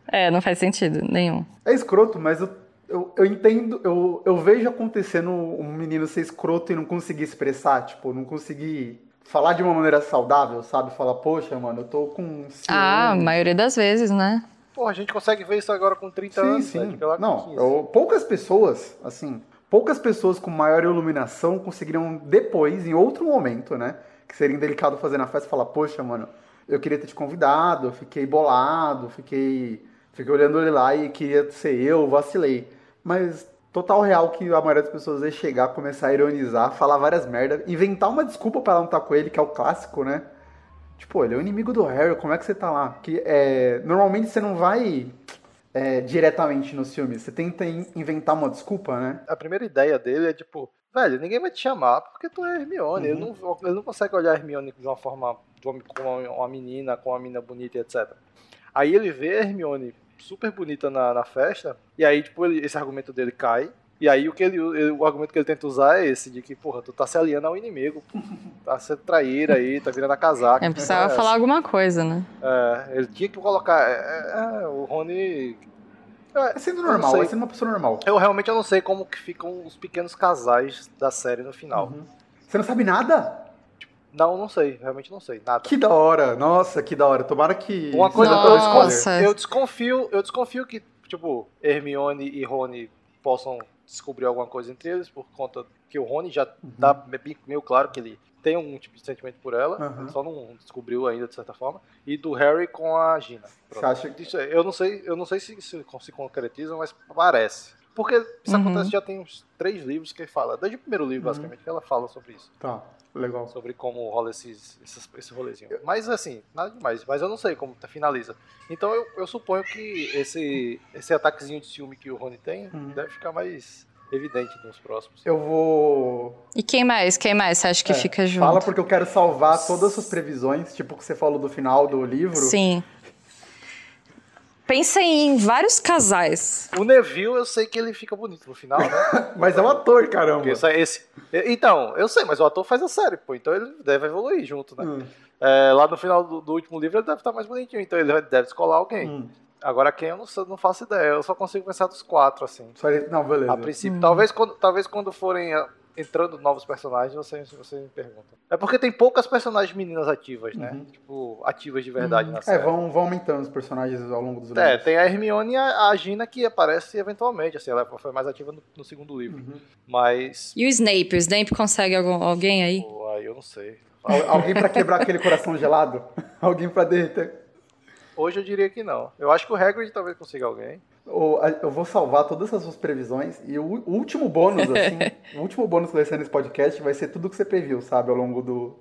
é, não faz sentido nenhum. É escroto, mas eu, eu, eu entendo, eu, eu vejo acontecendo um menino ser escroto e não conseguir expressar, tipo, não conseguir falar de uma maneira saudável, sabe? Falar, poxa, mano, eu tô com ciúme. Ah, a maioria das vezes, né? Pô, a gente consegue ver isso agora com 30 Sim, anos, sim. né? Com Não, 15. eu- poucas pessoas, assim, poucas pessoas com maior iluminação conseguiriam depois, em outro momento, né? Que seria indelicado fazer na festa, falar, poxa, mano, eu queria ter te convidado, eu fiquei bolado, fiquei, fiquei olhando ele lá e queria ser eu, vacilei. Mas total real que a maioria das pessoas ia chegar, começar a ironizar, falar várias merdas, inventar uma desculpa pra ela não estar com ele, que é o clássico, né? Tipo, ele é o inimigo do Harry, como é que você tá lá? Que, é, normalmente você não vai é, diretamente nos filmes, você tenta in- inventar uma desculpa, né? A primeira ideia dele é tipo, velho, ninguém vai te chamar porque tu é Hermione. Ele, não, ele não consegue olhar a Hermione de uma forma, de uma- com uma, uma menina, com uma menina bonita e etc. Aí ele vê a Hermione super bonita na, na festa, e aí, tipo, ele- esse argumento dele cai. E aí o, que ele, ele- o argumento que ele tenta usar é esse, de que, porra, tu tá se aliando ao inimigo, tá sendo traíra aí, tá virando a casaca. Eu precisava É, falar alguma coisa, né? É, ele tinha que colocar. é, é, o Rony. É sendo Eu não normal, é sendo uma pessoa normal. Eu realmente eu não sei como que ficam os pequenos casais da série no final. Uhum. Você não sabe nada? Não, não sei, realmente não sei, nada. Que da hora, nossa, que da hora. Tomara que. Uma coisa Nossa. eu desconfio, eu desconfio que, tipo, Hermione e Rony possam descobrir alguma coisa entre eles, por conta que o Rony já dá bem- meio claro que ele tem um tipo de sentimento por ela, Uhum. ele só não descobriu ainda de certa forma, e do Harry com a Gina. Acha que. Isso, eu não sei, eu não sei se isso se concretiza, mas parece. Porque isso Uhum. acontece já tem uns três livros que ele fala, desde o primeiro livro, Uhum. basicamente, que ela fala sobre isso. Tá, legal. Sobre como rola esses, esses, esse rolezinho. Mas assim, nada demais. Mas eu não sei como tá- finaliza. Então eu, eu suponho que esse, esse ataquezinho de ciúme que o Rony tem Uhum. deve ficar mais evidente nos próximos. Eu vou. E quem mais? Quem mais você acha que É, fica junto? Fala porque eu quero salvar todas as suas previsões, tipo o que você falou do final do livro. Sim. Pensa em vários casais. O Neville, eu sei que ele fica bonito no final, né? Mas é um ator, caramba. Porque esse, esse- Então, eu sei, mas o ator faz a série, pô. Então ele deve evoluir junto, né? Hum, É, lá no final do, do último livro ele deve estar mais bonitinho, então ele deve descolar alguém. hum. Agora quem eu não, não faço ideia, eu só consigo pensar dos quatro, assim. Não, beleza. A princípio, talvez, quando, talvez quando forem entrando novos personagens, você, você me pergunta. É porque tem poucas personagens meninas ativas, né? Uhum. Tipo, ativas de verdade na É, série. vão, vão aumentando os personagens ao longo dos É, livros. tem a Hermione e a, a Gina que aparece eventualmente, assim, ela foi mais ativa no, no segundo livro. Uhum. Mas, E o Snape? O Snape consegue algum, alguém aí? pô, aí eu não sei. Al- Alguém pra quebrar aquele coração gelado? Alguém pra derreter? Hoje eu diria que não. Eu acho que o Hagrid talvez consiga alguém. Eu vou salvar todas essas suas previsões e o último bônus, assim, o último bônus que vai ser nesse podcast vai ser tudo que você previu, sabe, ao longo do,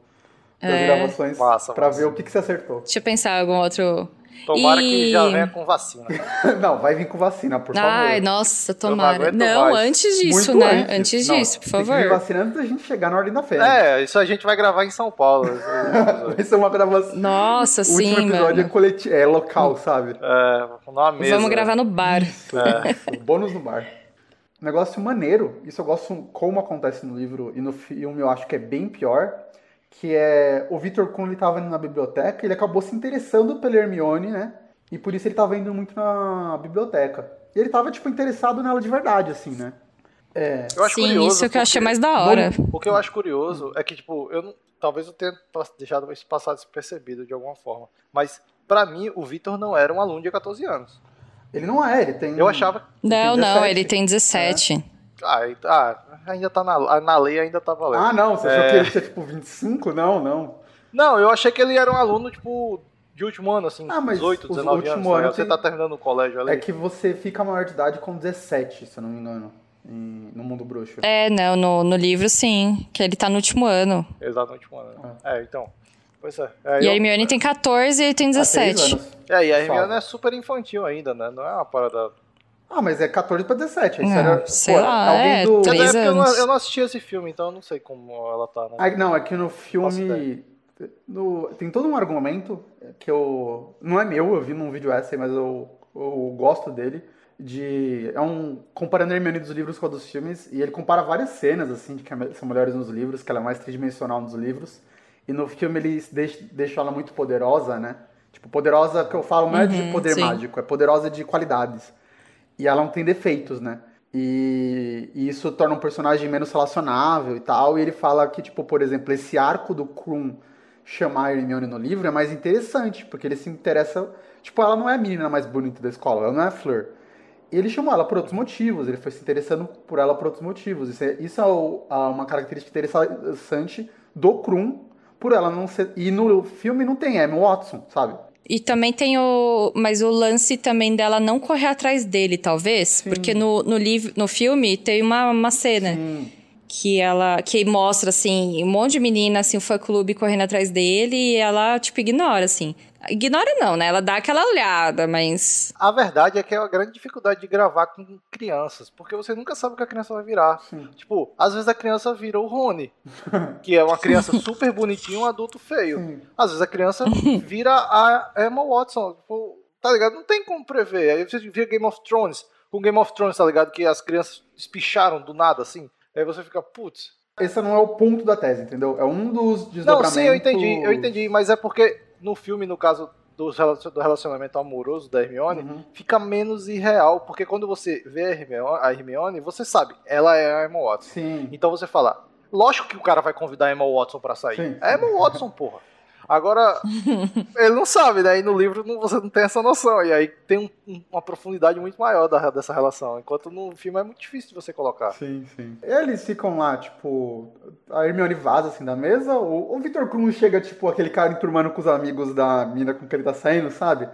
das É. gravações, Massa, pra massa. ver o que, que você acertou. Deixa eu pensar algum outro. Tomara E- que já venha com vacina. Não, vai vir com vacina, por favor. Ai, nossa, não tomara. Não, mais. antes disso, Muito né? Antes, Não, disso, por Tem que vir favor. vacina antes da gente chegar na ordem da fé. É, isso a gente vai gravar em São Paulo. Vai ser uma gravação. Nossa, o sim, último episódio é, mano. coleti... é local, sabe? É, numa mesa. Vamos gravar no bar. O bônus no bar. um negócio maneiro, isso eu gosto como acontece no livro e no filme eu acho que é bem pior, que é o Victor quando ele estava indo na biblioteca, ele acabou se interessando pela Hermione, né? E por isso ele estava indo muito na biblioteca. E ele estava tipo interessado nela de verdade, assim, né? É. Sim, curioso, isso que eu achei mais da hora. o que eu acho curioso é que tipo, eu não, talvez eu tenha deixado isso passar despercebido de alguma forma, mas para mim o Victor não era um aluno de 14 anos. Ele não é, ele tem. Eu achava. Não, não, ele tem 17. É. Ah, ah, ainda tá na, na lei, ainda tá valendo. Ah, não, você é... achou que ele tinha tipo 25? Não, não. Não, eu achei que ele era um aluno, tipo, de último ano, assim, ah, mas 18, 19 anos. Ano Você tá terminando o colégio ali. É que você fica maior de idade com 17, se eu não me engano. no mundo bruxo. É, não, no, no livro sim, que ele tá no último ano. Exato, no último ano. É, é então. Pois é. é e eu... a Hermione tem 14 e ele tem 17. É, e a Hermione é super infantil ainda, né? Não é uma parada ah, mas é 14 pra 17. Isso não, era, sei pô, lá, alguém é, do... 3 é eu, não, eu não assisti esse filme, então eu não sei como ela tá. Né? Ah, não, é que no filme... No, tem todo um argumento que eu... Não é meu, eu vi num vídeo essa, mas eu, eu gosto dele. De, é um comparando a Hermione dos livros com a dos filmes e ele compara várias cenas assim de que são melhores nos livros que ela é mais tridimensional nos livros e no filme ele deixa, deixa ela muito poderosa né tipo poderosa que eu falo não é de uhum, poder sim. mágico é poderosa de qualidades e ela não tem defeitos, né? E, e, isso torna um personagem menos relacionável e tal. E ele fala que, tipo, por exemplo, esse arco do Krum chamar a Hermione no livro é mais interessante, porque ele se interessa. Tipo, ela não é a menina mais bonita da escola, ela não é a Fleur. E ele chamou ela por outros motivos, ele foi se interessando por ela por outros motivos. Isso é, isso é uma característica interessante do Krum, por ela não ser. E no filme não tem Emma Watson, sabe? E também tem o. Mas o lance também dela não correr atrás dele, talvez. Sim. Porque no, no, livro, no filme tem uma, uma cena. Sim. Que ela. Que mostra, assim, um monte de menina, assim, o fã clube correndo atrás dele e ela, tipo, ignora, assim. Ignora não, né? Ela dá aquela olhada, mas. A verdade é que é uma grande dificuldade de gravar com crianças, porque você nunca sabe o que a criança vai virar. Sim. Tipo, às vezes a criança vira o Rony, que é uma criança super bonitinha, um adulto feio. Sim. Às vezes a criança vira a Emma Watson. Tipo, tá ligado? Não tem como prever. Aí você vira Game of Thrones. Com Game of Thrones, tá ligado? Que as crianças espicharam do nada, assim. Aí você fica, putz. Esse não é o ponto da tese, entendeu? É um dos desdobramentos. Não, sim, eu entendi, eu entendi. Mas é porque no filme, no caso do relacionamento amoroso da Hermione, uhum. fica menos irreal, porque quando você vê a Hermione, a Hermione, você sabe, ela é a Emma Watson. Sim. Então você fala, lógico que o cara vai convidar a Emma Watson para sair. Sim. É a Emma Watson, porra. Agora, ele não sabe, né? E no livro não, você não tem essa noção. E aí tem um, uma profundidade muito maior da, dessa relação. Enquanto no filme é muito difícil de você colocar. Sim, sim. Eles ficam lá, tipo. A Hermione vaza assim da mesa. Ou o Victor Krum chega, tipo, aquele cara enturmando com os amigos da mina com que ele tá saindo, sabe?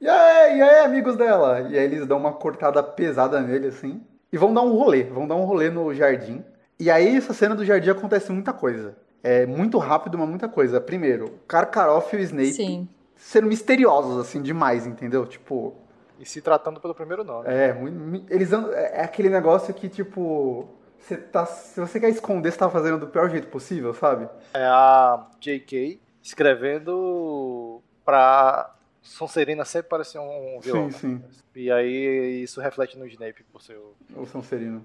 E aí, e aí, amigos dela? E aí eles dão uma cortada pesada nele, assim. E vão dar um rolê. Vão dar um rolê no jardim. E aí, essa cena do jardim acontece muita coisa é muito rápido, mas muita coisa. Primeiro, Karkaroff e o Snape Sim. sendo misteriosos, assim, demais, entendeu? Tipo. E se tratando pelo primeiro nome. É, eles é, é aquele negócio que, tipo. Você tá, se você quer esconder, você tá fazendo do pior jeito possível, sabe? É a J.K. escrevendo pra Sonserina sempre parecer um vilão. Sim, sim. E aí isso reflete no Snape por ser o... o Sonserino.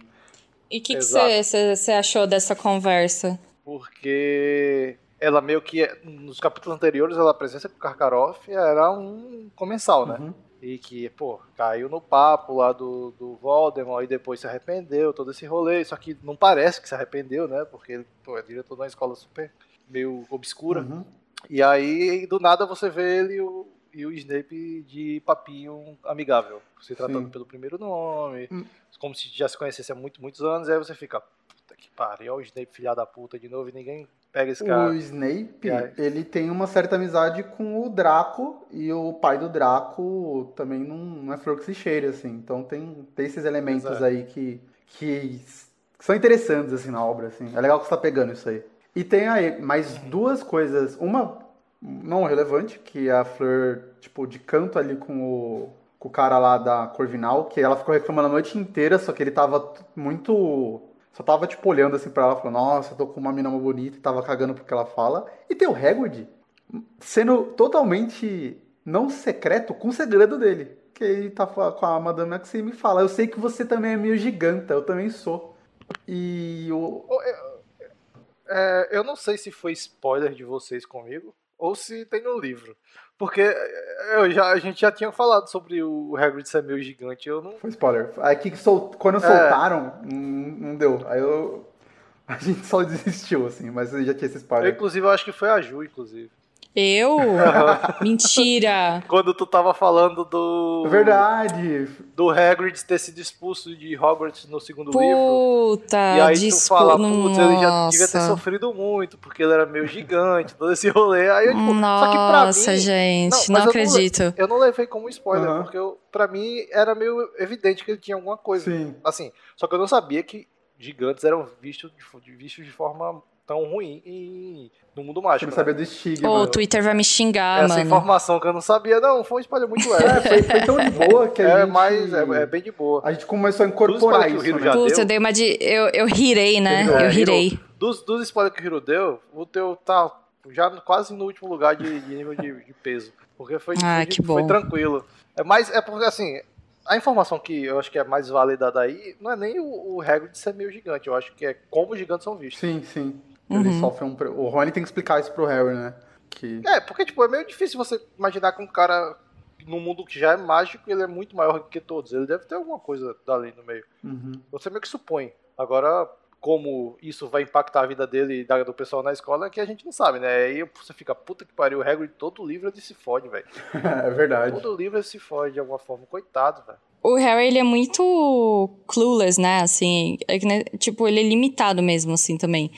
E o que você achou dessa conversa? Porque ela meio que, nos capítulos anteriores, ela, a presença com o Karkaroff era um comensal, né? Uhum. E que, pô, caiu no papo lá do, do Voldemort e depois se arrependeu, todo esse rolê. Só que não parece que se arrependeu, né? Porque ele pô, é diretor de uma escola super meio obscura. Uhum. E aí, do nada, você vê ele e o, e o Snape de papinho amigável, se tratando Sim. pelo primeiro nome, hum. como se já se conhecesse há muito, muitos anos. E aí você fica, que pariu, o Snape filha da puta de novo e ninguém pega esse cara. O Snape, ele tem uma certa amizade com o Draco e o pai do Draco também não, não é flor que se cheire, assim. Então tem, tem esses elementos Exato. aí que, que são interessantes, assim, na obra, assim. É legal que você tá pegando isso aí. E tem aí mais uhum. duas coisas. Uma não relevante, que é a Fleur, tipo, de canto ali com o, com o cara lá da Corvinal, que ela ficou reclamando a noite inteira, só que ele tava muito só tava, tipo, olhando assim pra ela, falando, nossa, tô com uma mina bonita tava cagando porque ela fala. E tem o Hagrid sendo totalmente não secreto com o segredo dele. que ele tá com a Madame Maxime e fala: Eu sei que você também é meio giganta, eu também sou. E o. É, eu não sei se foi spoiler de vocês comigo ou se tem no livro. Porque eu já, a gente já tinha falado sobre o Hagrid ser meio gigante. Eu não. Foi spoiler. Aqui que sol... quando É. soltaram, não, não deu. Aí eu. A gente só desistiu, assim, mas já tinha esse Eu, spoiler. inclusive, eu acho que foi a Ju, inclusive. Eu? Mentira! Quando tu tava falando do. Verdade. Do Hagrid ter sido expulso de Hogwarts no segundo livro. Puta, E aí tu desculpa. fala, putz, ele já devia ter Nossa. sofrido muito, porque ele era meio gigante, todo esse rolê. Aí eu, tipo, só que pra Nossa, mim. gente, mas não eu acredito. Eu não levei como spoiler, Aham. porque eu, pra mim era meio evidente que ele tinha alguma coisa. Sim. Assim, só que eu não sabia que gigantes eram vistos de- vistos de forma tão ruim em- no mundo mágico. não né? sabia do estigma. Ô, o Twitter vai me xingar, Essa mano. informação que eu não sabia, não, foi um spoiler muito É, leve. foi, foi tão de boa que a É, gente. mais, é, é bem de boa. A gente começou a Dos incorporar isso, Hiro né? deu. eu dei uma de. Eu, eu rirei, né? Eu É, rirei. Dos, dos spoilers que o Hiro deu, o teu tá já quase no último lugar de, de nível de, de peso. Porque foi, Ah, foi, que foi tranquilo. É mais, é porque assim, a informação que eu acho que é mais válida daí não é nem o, o Hagrid ser meio gigante, eu acho que é como os gigantes são vistos. Sim, sim. Ele Uhum. sofre um. O Rony tem que explicar isso pro Harry, né? Que. É, porque tipo, é meio difícil você imaginar que um cara num mundo que já é mágico, ele é muito maior que todos. Ele deve ter alguma coisa dali no meio. Uhum. Você meio que supõe. Agora, como isso vai impactar a vida dele e da- do pessoal na escola, é que a gente não sabe, né? Aí você fica, puta que pariu, o Hagrid, todo livro ele se fode, velho. é verdade. Todo livro ele se fode de alguma forma. Coitado, velho. O Harry, ele é muito clueless, né? Assim, é que, né, tipo, ele é limitado mesmo, assim, também.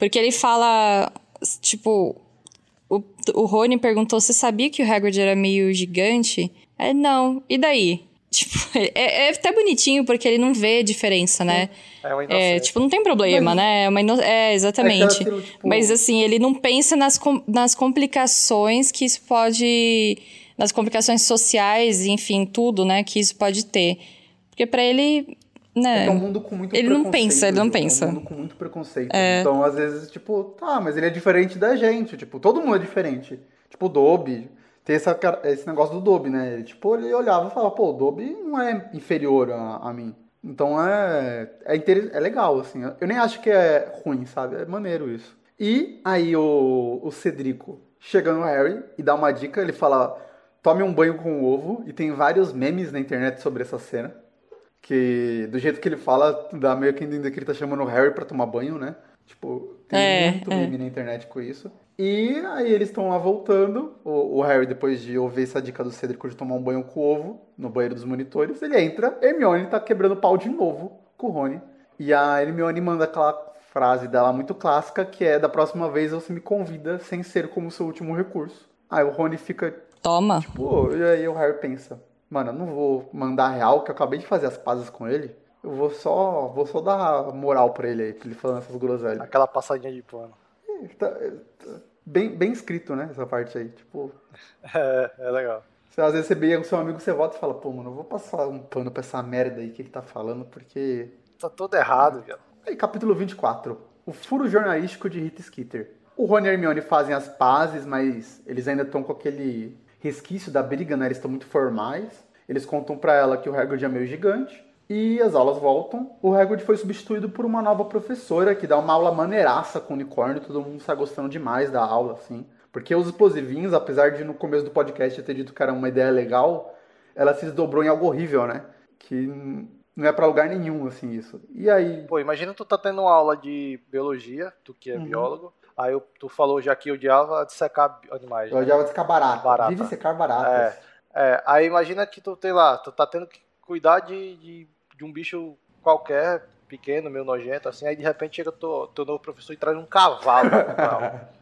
Porque ele fala, tipo... O, o Rony perguntou se sabia que o Hagrid era meio gigante. É, não. E daí? Tipo, é, é até bonitinho, porque ele não vê diferença, né? É uma É, tipo, não tem problema, Mas- né? É, uma ino- é, exatamente. É aquilo, tipo- Mas assim, ele não pensa nas, com- nas complicações que isso pode. nas complicações sociais, enfim, tudo, né? Que isso pode ter. Porque pra ele. É Né? que é um mundo com muito Ele não preconceito, pensa, ele não Ju, pensa. É um mundo com muito preconceito. Então, às vezes, tipo, tá, mas ele é diferente da gente. Tipo, todo mundo é diferente. Tipo, o Dobby. Tem essa, esse negócio do Dobby, né? Ele, tipo, ele olhava e falava, pô, o Dobby não é inferior a, a mim. Então é, é, inter- é legal, assim. Eu nem acho que é ruim, sabe? É maneiro isso. E aí o, o Cedrico chega no Harry e dá uma dica. Ele fala, tome um banho com ovo. E tem vários memes na internet sobre essa cena. Que do jeito que ele fala, dá meio que entender que ele tá chamando o Harry pra tomar banho, né? Tipo, tem É, muito é. meme na internet com isso. E aí eles estão lá voltando. O, o Harry, depois de ouvir essa dica do Cedric de tomar um banho com ovo no banheiro dos monitores, ele entra, Hermione tá quebrando pau de novo com o Rony. E a Hermione manda aquela frase dela muito clássica, que é da próxima vez você me convida sem ser como seu último recurso. Aí o Rony fica Toma. Pô, e aí o Harry pensa, mano, eu não vou mandar real, que eu acabei de fazer as pazes com ele. Eu vou só, vou só dar moral pra ele aí, pra ele falando essas groselhas. Aquela passadinha de pano. Tá- tá bem, bem escrito, né, essa parte aí. Tipo, É, é legal. você, às vezes você briga com seu amigo, você volta e fala, pô, mano, eu vou passar um pano pra essa merda aí que ele tá falando, porque... Tá todo errado, velho. Aí, capítulo 24. O furo jornalístico de Rita Skeeter. O Rony e Hermione fazem as pazes, mas eles ainda estão com aquele resquício da briga, né? Eles estão muito formais. Eles contam pra ela que o Hagrid é meio gigante. E as aulas voltam. O Hagrid foi substituído por uma nova professora que dá uma aula maneiraça com o unicórnio. Todo mundo está gostando demais da aula, assim. Porque os explosivinhos, apesar de no começo do podcast eu ter dito que era uma ideia legal, ela se desdobrou em algo horrível, né? Que não é pra lugar nenhum, assim, isso. E aí, Pô, imagina tu tá tendo uma aula de biologia, tu que é Uhum. biólogo. Aí eu- tu falou já que odiava dissecar animais. eu né? odiava secar barata. Barata. Vive secar baratas. É, aí imagina que tu tem lá, tu tá tendo que cuidar de, de, de um bicho qualquer, pequeno, meio nojento, assim, aí de repente chega teu, teu novo professor e traz um cavalo.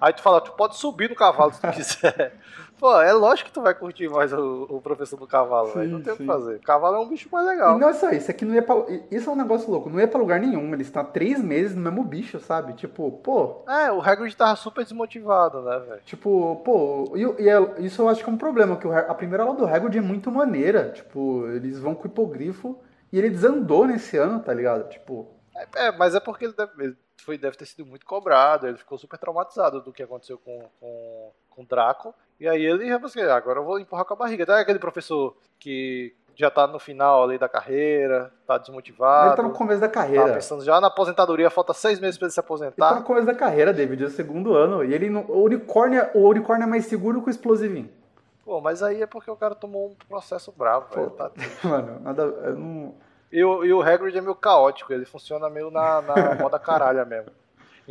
Aí tu fala, tu pode subir no cavalo se tu quiser. Pô, é lógico que tu vai curtir mais o, o professor do cavalo, Sim, velho. Não tem o que fazer. O cavalo é um bicho mais E legal. não é só isso, é que não ia pra, Isso é um negócio louco, não ia pra lugar nenhum. Eles estão há três meses no mesmo bicho, sabe? Tipo, pô. É, o Hagrid tava super desmotivado, né, velho? Tipo, pô. E, e é- isso eu acho que é um problema, que a primeira aula do Hagrid é muito maneira. Tipo, eles vão com o hipogrifo e ele desandou nesse ano, tá ligado? Tipo. É, é, mas é porque ele deve. ele- foi, deve ter sido muito cobrado, ele ficou super traumatizado do que aconteceu com, com, com Draco. E aí ele assim, agora eu vou empurrar com a barriga. Até aquele professor que já tá no final ali da carreira, tá desmotivado. Ele tá no começo da carreira. Tá pensando já na aposentadoria, falta seis meses pra ele se aposentar. Ele tá no começo da carreira, David, é o segundo ano. E ele o unicórnio, o unicórnio é mais seguro que o explosivinho. Pô, mas aí é porque o cara tomou um processo bravo, velho. Tá Mano, nada. Eu não... E o, e o Hagrid é meio caótico, ele funciona meio na, na moda caralha mesmo.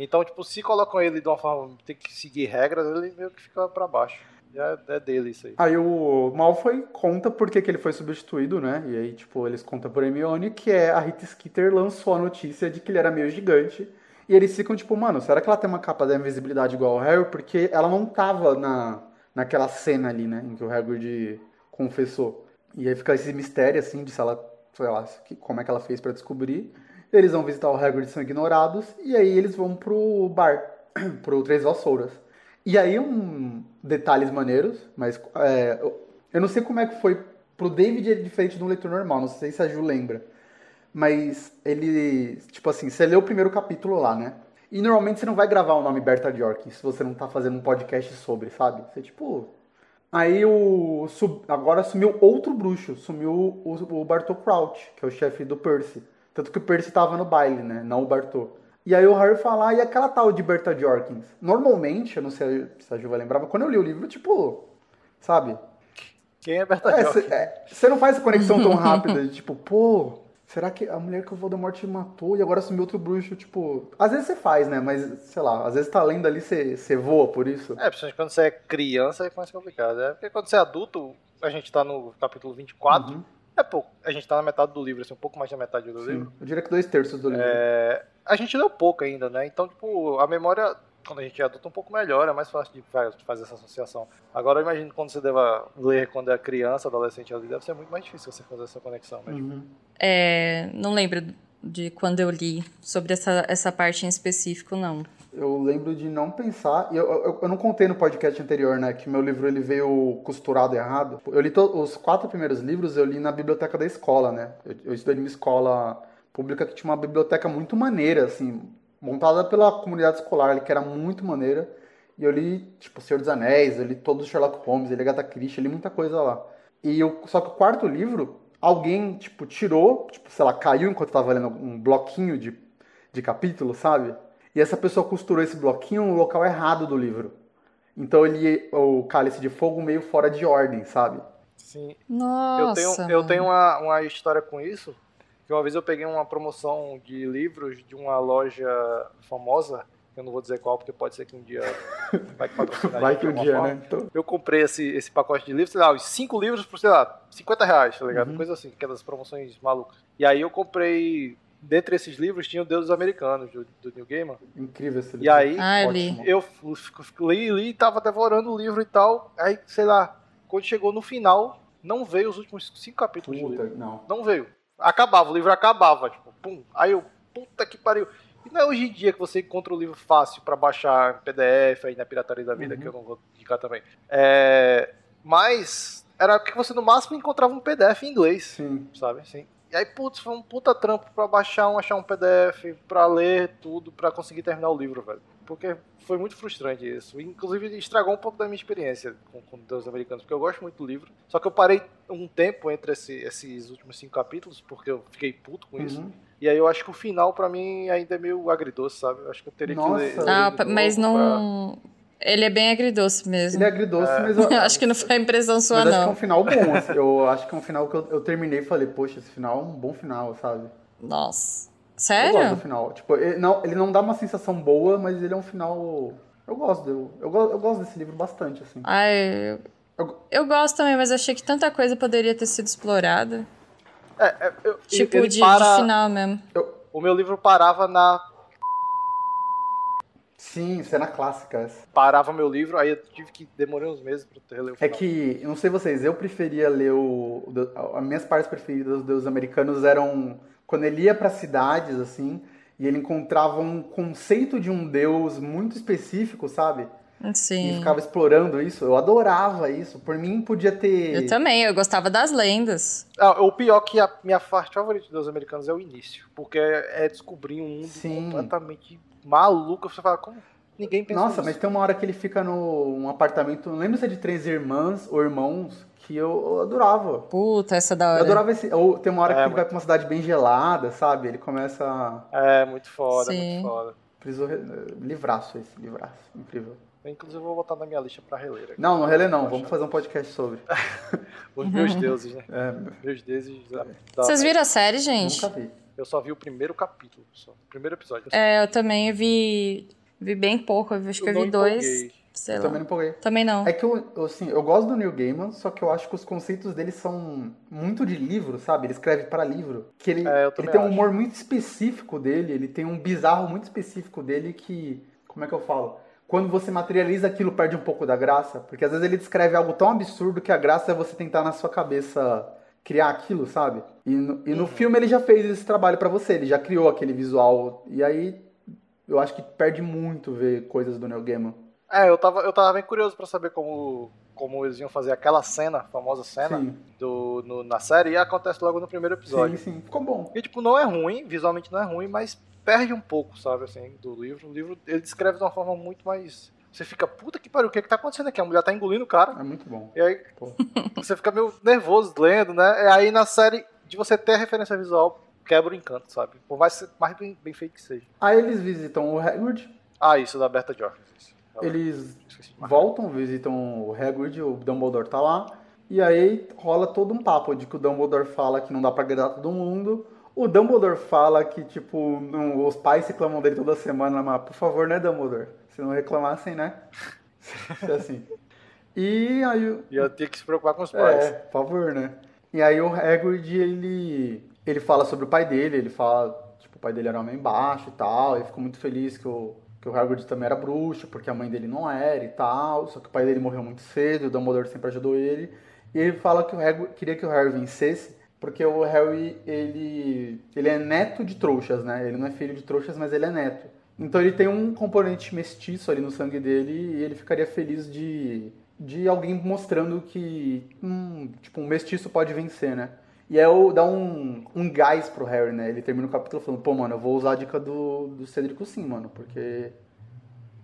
Então, tipo, se colocam ele de uma forma tem que seguir regras, ele meio que fica pra baixo. Já é dele isso aí. Aí o Malfoy conta por que, que ele foi substituído, né? E aí, tipo, eles contam por Hermione que é a Rita Skeeter lançou a notícia de que ele era meio gigante. E eles ficam tipo, mano, será que ela tem uma capa da invisibilidade igual ao Harry? Porque ela não tava na, naquela cena ali, né? Em que o Hagrid confessou. E aí fica esse mistério, assim, de se ela, sei lá, como é que ela fez para descobrir. Eles vão visitar o Hagrid, são ignorados. E aí eles vão pro bar, pro Três Vassouras. E aí, um detalhes maneiros, mas é, eu não sei como é que foi. Pro David é diferente de um leitor normal, não sei se a Ju lembra. Mas ele, tipo assim, você lê o primeiro capítulo lá, né? E normalmente você não vai gravar o nome Berta York se você não tá fazendo um podcast sobre, sabe? Você tipo. Aí o. Sub, agora sumiu outro bruxo, sumiu o, o Bartol Crouch, que é o chefe do Percy. Tanto que o Percy tava no baile, né? Não o Bartol. E aí o Harry fala, ah, e aquela tal de Berta Jorkins? Normalmente, eu não sei se a Ju vai lembrar, mas quando eu li o livro, tipo, sabe? Quem é Berta é, Jorkins? Você é, não faz essa conexão tão rápida de tipo, pô, será que a mulher que o Voldemort matou e agora assumiu outro bruxo, tipo... Às vezes você faz, né? Mas, sei lá, às vezes tá lendo ali, você, você voa por isso. É, principalmente quando você é criança é mais complicado. É porque quando você é adulto, a gente tá no capítulo 24... Uhum. É pouco. A gente tá na metade do livro, assim, um pouco mais da metade do Sim, livro. Eu diria que dois terços do livro. É a gente leu pouco ainda, né? Então, tipo, a memória, quando a gente é adulto, um pouco melhor, é mais fácil de fazer essa associação. Agora, eu imagino quando você deva ler quando é criança, adolescente ali, deve ser muito mais difícil você fazer essa conexão mesmo. Uhum. É, não lembro de quando eu li sobre essa, essa parte em específico, não. Eu lembro de não pensar, e eu, eu, eu, não contei no podcast anterior, né, que meu livro ele veio costurado errado. Eu li os quatro primeiros livros, eu li na biblioteca da escola, né. Eu, eu estudei em uma escola pública que tinha uma biblioteca muito maneira, assim, montada pela comunidade escolar, que era muito maneira. E eu li, tipo, Senhor dos Anéis, eu li todos os Sherlock Holmes, eu li Agatha Christie, eu li muita coisa lá. E eu, só que o quarto livro, alguém, tipo, tirou, tipo, sei lá, caiu enquanto eu tava lendo um bloquinho de, de capítulo, sabe? E essa pessoa costurou esse bloquinho no local errado do livro. Então ele o Cálice de Fogo meio fora de ordem, sabe? Sim. Nossa. Eu tenho, eu tenho uma, uma história com isso, que uma vez eu peguei uma promoção de livros de uma loja famosa, eu não vou dizer qual, porque pode ser que um dia vai patrocinar. vai que um dia, forma. né? Então... Eu comprei esse, esse pacote de livros, sei lá, os cinco livros por, sei lá, 50 reais, tá ligado? Uhum. Coisa assim, aquelas promoções malucas. E aí eu comprei dentre esses livros tinha o Deus dos Americanos, do, do Neil Gaiman. Incrível esse livro. E aí, ah, eu, li. eu li, li, tava devorando o livro e tal. Aí, sei lá, quando chegou no final, não veio os últimos cinco capítulos Puta, do livro. Não. não veio acabava, o livro acabava, tipo, pum. Aí eu, puta que pariu. E não é hoje em dia que você encontra o livro fácil para baixar PDF aí na Pirataria da Vida, uhum. que eu não vou indicar também. É, mas era que você no máximo encontrava um PDF em inglês, Sim. sabe? Sim. E aí, putz, foi um puta trampo pra baixar um, achar um PDF, pra ler tudo, pra conseguir terminar o livro, velho. Porque foi muito frustrante isso. Inclusive, estragou um pouco da minha experiência com, com Deus Americanos, porque eu gosto muito do livro. Só que eu parei um tempo entre esse, esses últimos cinco capítulos, porque eu fiquei puto com uhum. isso. E aí eu acho que o final, para mim, ainda é meio agridoce, sabe? Eu acho que eu teria Nossa. que ler. Ah, mas não. Pra... Ele é bem agridoce mesmo. Ele é agridoce, é. mas eu... acho que não foi a impressão sua, mas não. acho que é um final bom. Assim, eu acho que é um final que eu, eu terminei e falei, poxa, esse final é um bom final, sabe? Nossa. Sério? Eu gosto do final. Tipo, ele não, ele não dá uma sensação boa, mas ele é um final... Eu gosto, eu, eu, eu gosto desse livro bastante, assim. Ai, eu, eu... eu gosto também, mas achei que tanta coisa poderia ter sido explorada. É, é eu, tipo, de, para... de final mesmo. Eu, o meu livro parava na Sim, cena clássica. Parava meu livro, aí eu tive que demorar uns meses pra reler o é final. É que, não sei vocês, eu preferia ler o. As minhas partes preferidas dos americanos eram quando ele ia para cidades, assim, e ele encontrava um conceito de um deus muito específico, sabe? Sim. E ficava explorando isso. Eu adorava isso. Por mim, podia ter. Eu também, eu gostava das lendas. Ah, o pior que a minha parte favorita dos americanos é o início. Porque é descobrir um mundo Sim. completamente maluca. Você fala, como ninguém pensa Nossa, nisso? mas tem uma hora que ele fica num apartamento, não lembro se é de três irmãs ou irmãos, que eu, eu adorava. Puta, essa é da Eu hora. adorava esse. Ou tem uma hora É, que ele muito. vai pra uma cidade bem gelada, sabe? Ele começa. a- É, muito foda, Sim. muito foda. Precisou. re- Livraço esse, livraço. Incrível. Eu, inclusive, eu vou botar na minha lista pra reler. aqui. Não, não relê não, vamos fazer um podcast sobre. Os meus deuses, né? É, Meus deuses. Da, da- Vocês viram a série, gente? nunca vi. Eu só vi o primeiro capítulo, só. O primeiro episódio. É, eu também vi. Vi bem pouco, eu acho que eu, vi dois. empolguei. Sei Eu lá. também não empolguei. Também não. É que eu, assim, eu gosto do Neil Gaiman, só que eu acho que os conceitos dele são muito de livro, sabe? Ele escreve para livro. Que ele, É, eu ele tem um acho. humor muito específico dele, ele tem um bizarro muito específico dele que. Como é que eu falo? Quando você materializa aquilo, perde um pouco da graça. Porque às vezes ele descreve algo tão absurdo que a graça é você tentar na sua cabeça criar aquilo, sabe? E no, e no filme ele já fez esse trabalho pra você, ele já criou aquele visual. E aí eu acho que perde muito ver coisas do Neil Gaiman. É, eu tava, eu tava bem curioso pra saber como, como eles iam fazer aquela cena, famosa cena, Sim, do, no- na série, e acontece logo no primeiro episódio. sim, sim. Ficou bom. E, tipo, não é ruim, visualmente não é ruim, mas perde um pouco, sabe, assim, do livro. O livro, ele descreve de uma forma muito mais... Você fica, puta que pariu, o que que tá acontecendo aqui? A mulher tá engolindo o cara. É muito bom. E aí, Pô. você fica meio nervoso lendo, né? E aí, na série, de você ter referência visual, quebra o encanto, sabe? Por mais, mais bem, bem feito que seja. Aí eles visitam o Hagrid, Ah, isso, da Berta isso. eles voltam, visitam o Hagrid, o Dumbledore tá lá, e aí rola todo um papo de que o Dumbledore fala que não dá pra agradar todo mundo, o Dumbledore fala que, tipo, não- os pais reclamam dele toda semana, mas por favor, né, Dumbledore? Se não reclamassem, né? Se assim. E aí... eu tinha que se preocupar com os pais. É, por favor, né? E aí o Hagrid, ele, ele fala sobre o pai dele, ele fala, tipo, o pai dele era homem baixo e tal, ele ficou muito feliz que o, que o Hagrid também era bruxo, porque a mãe dele não era e tal, só que o pai dele morreu muito cedo, o Dumbledore sempre ajudou ele, e ele fala que o Harry queria que o Harry vencesse, porque o Harry, ele, ele é neto de trouxas, né? Ele não é filho de trouxas, mas ele é neto. Então ele tem um componente mestiço ali no sangue dele e ele ficaria feliz de, de alguém mostrando que hum, tipo, um mestiço pode vencer, né? E aí eu- dá um, um gás pro Harry, né? Ele termina o capítulo falando, pô, mano, eu vou usar a dica do, do Cedrico sim, mano, porque.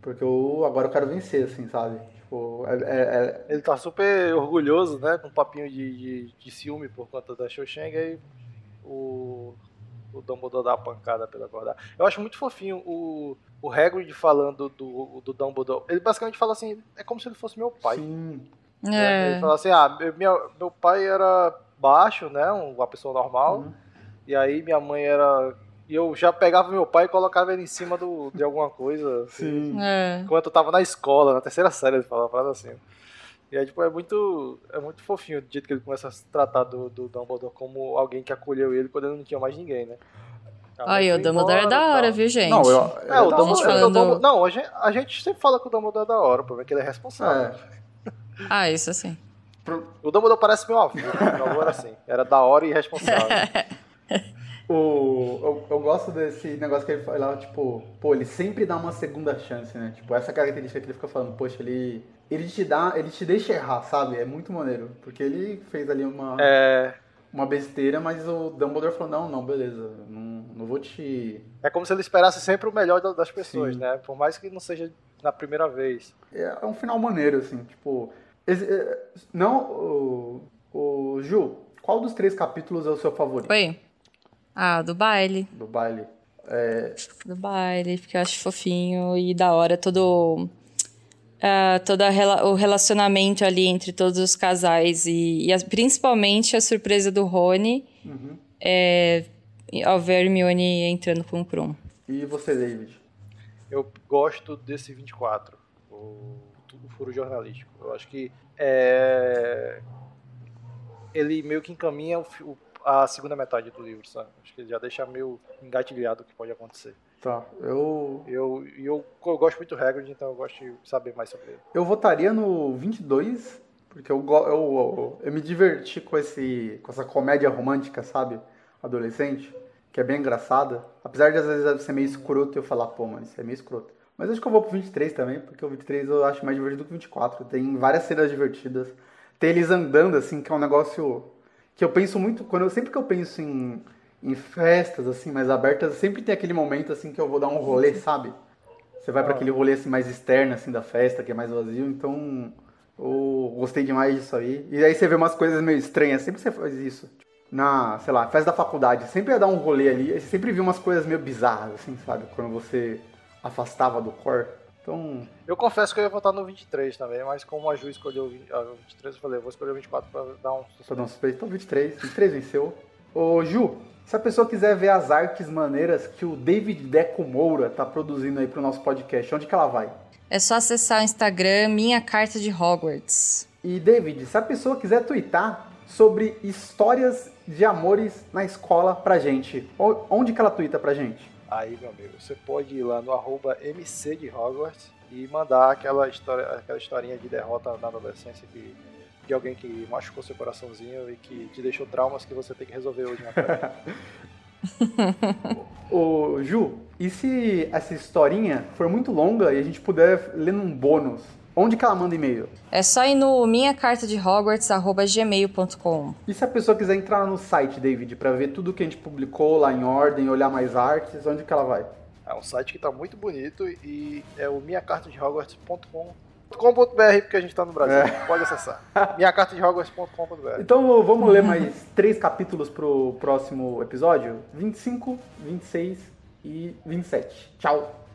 Porque eu agora eu quero vencer, assim, sabe? Tipo, é- é- é, Ele tá super orgulhoso, né? Com um papinho de, de, de ciúme por conta da Shoshenga e o, o Dumbledore dá a pancada pela acordar. Eu acho muito fofinho o, o Hagrid falando do, do Dumbledore. Ele basicamente fala assim, é como se ele fosse meu pai. sim. Ele É. fala assim, ah, meu, minha- meu pai era baixo, né? Uma pessoa normal. Uhum. E aí minha mãe era... E eu já pegava meu pai e colocava ele em cima do, de alguma coisa. assim. Sim. É. Enquanto eu tava na escola, na terceira série, ele fala uma parada assim. E aí, tipo, é muito, é muito fofinho do jeito que ele começa a se tratar do, do Dumbledore como alguém que acolheu ele quando ele não tinha mais ninguém, né? Aí, o foi Dumbledore é da hora, viu, gente? Não, eu. É, o eu tava- Dumbledore, falando- o Dumbledore- Não, a gente, a gente sempre fala que o Dumbledore é da hora, o problema é que ele é responsável. É. Ah, isso assim. O Dumbledore parece meu avô. Meu avô era assim. Era da hora e irresponsável. O, eu, eu gosto desse negócio que ele fala, tipo, pô, ele sempre dá uma segunda chance, né? Tipo, essa característica que ele fica falando, poxa, ele. Ele te dá, ele te deixa errar, sabe? É muito maneiro. Porque ele fez ali uma, É, uma besteira, mas o Dumbledore falou, não, não, beleza, não, não vou te. é como se ele esperasse sempre o melhor da- das pessoas, Sim. né? Por mais que não seja na primeira vez. É é um final maneiro, assim, tipo. é, não, o, o. Ju, qual dos três capítulos é o seu favorito Oi. Ah, do baile. do baile? É, Do baile, porque eu acho fofinho e da hora todo. ah, todo a rela- o relacionamento ali entre todos os casais e, e as- principalmente a surpresa do Rony uhum. é, ao ver Hermione entrando com o Krum. E você, David? Eu gosto desse 24, o, o furo jornalístico. Eu acho que é, ele meio que encaminha o o- a segunda metade do livro, sabe? Acho que já deixa meio engatilhado o que pode acontecer. Tá, eu. Eu, e eu, eu gosto muito do Hagrid, então eu gosto de saber mais sobre ele. Eu votaria no 22, porque eu, eu, eu, eu me diverti com, esse, com essa comédia romântica, sabe? Adolescente, que é bem engraçada. Apesar de às vezes ser meio escroto, eu falar, pô, mano, isso é meio escroto. Mas acho que eu vou pro 23 também, porque o 23 eu acho mais divertido que o 24. Tem várias cenas divertidas. Tem eles andando, assim, que é um negócio que eu penso muito. quando eu, Sempre que eu penso em, em festas, assim, mais abertas, sempre tem aquele momento, assim, que eu vou dar um rolê, sabe? Você vai pra Ah. aquele rolê assim mais externo assim da festa, que é mais vazio, então eu gostei demais disso aí. E aí você vê umas coisas meio estranhas, sempre você faz isso. Na, sei lá, festa da faculdade, sempre ia dar um rolê ali, você sempre via umas coisas meio bizarras, assim, sabe? Quando você afastava do core. Então, Eu confesso que eu ia votar no 23 também, mas como a Ju escolheu o 20 ah, 23, eu falei, eu vou escolher o 24 pra dar um Pra dar um suspeito. Então, 23. 23 venceu. Ô, Ju, se a pessoa quiser ver as artes maneiras que o David Deco Moura tá produzindo aí pro nosso podcast, onde que ela vai? É só acessar o Instagram Minha Carta de Hogwarts. E, David, se a pessoa quiser twittar sobre histórias de amores na escola pra gente, onde que ela twitta pra gente? Aí, meu amigo, você pode ir lá no arroba MC de Hogwarts e mandar aquela, história, aquela historinha de derrota na adolescência que, de alguém que machucou seu coraçãozinho e que te deixou traumas que você tem que resolver hoje na. Ô, Ju, e se essa historinha for muito longa e a gente puder ler num bônus, onde que ela manda e-mail? É só ir no minha carta de Hogwarts@gmail.com. E se a pessoa quiser entrar no site, David, pra ver tudo que a gente publicou lá em ordem, olhar mais artes, onde que ela vai? É um site que tá muito bonito e é o minhacartadehogwarts.com.br porque a gente tá no Brasil. Pode acessar. minhacartadehogwarts.com.br Então vamos ler mais três capítulos pro próximo episódio: 25, 26 e 27. Tchau!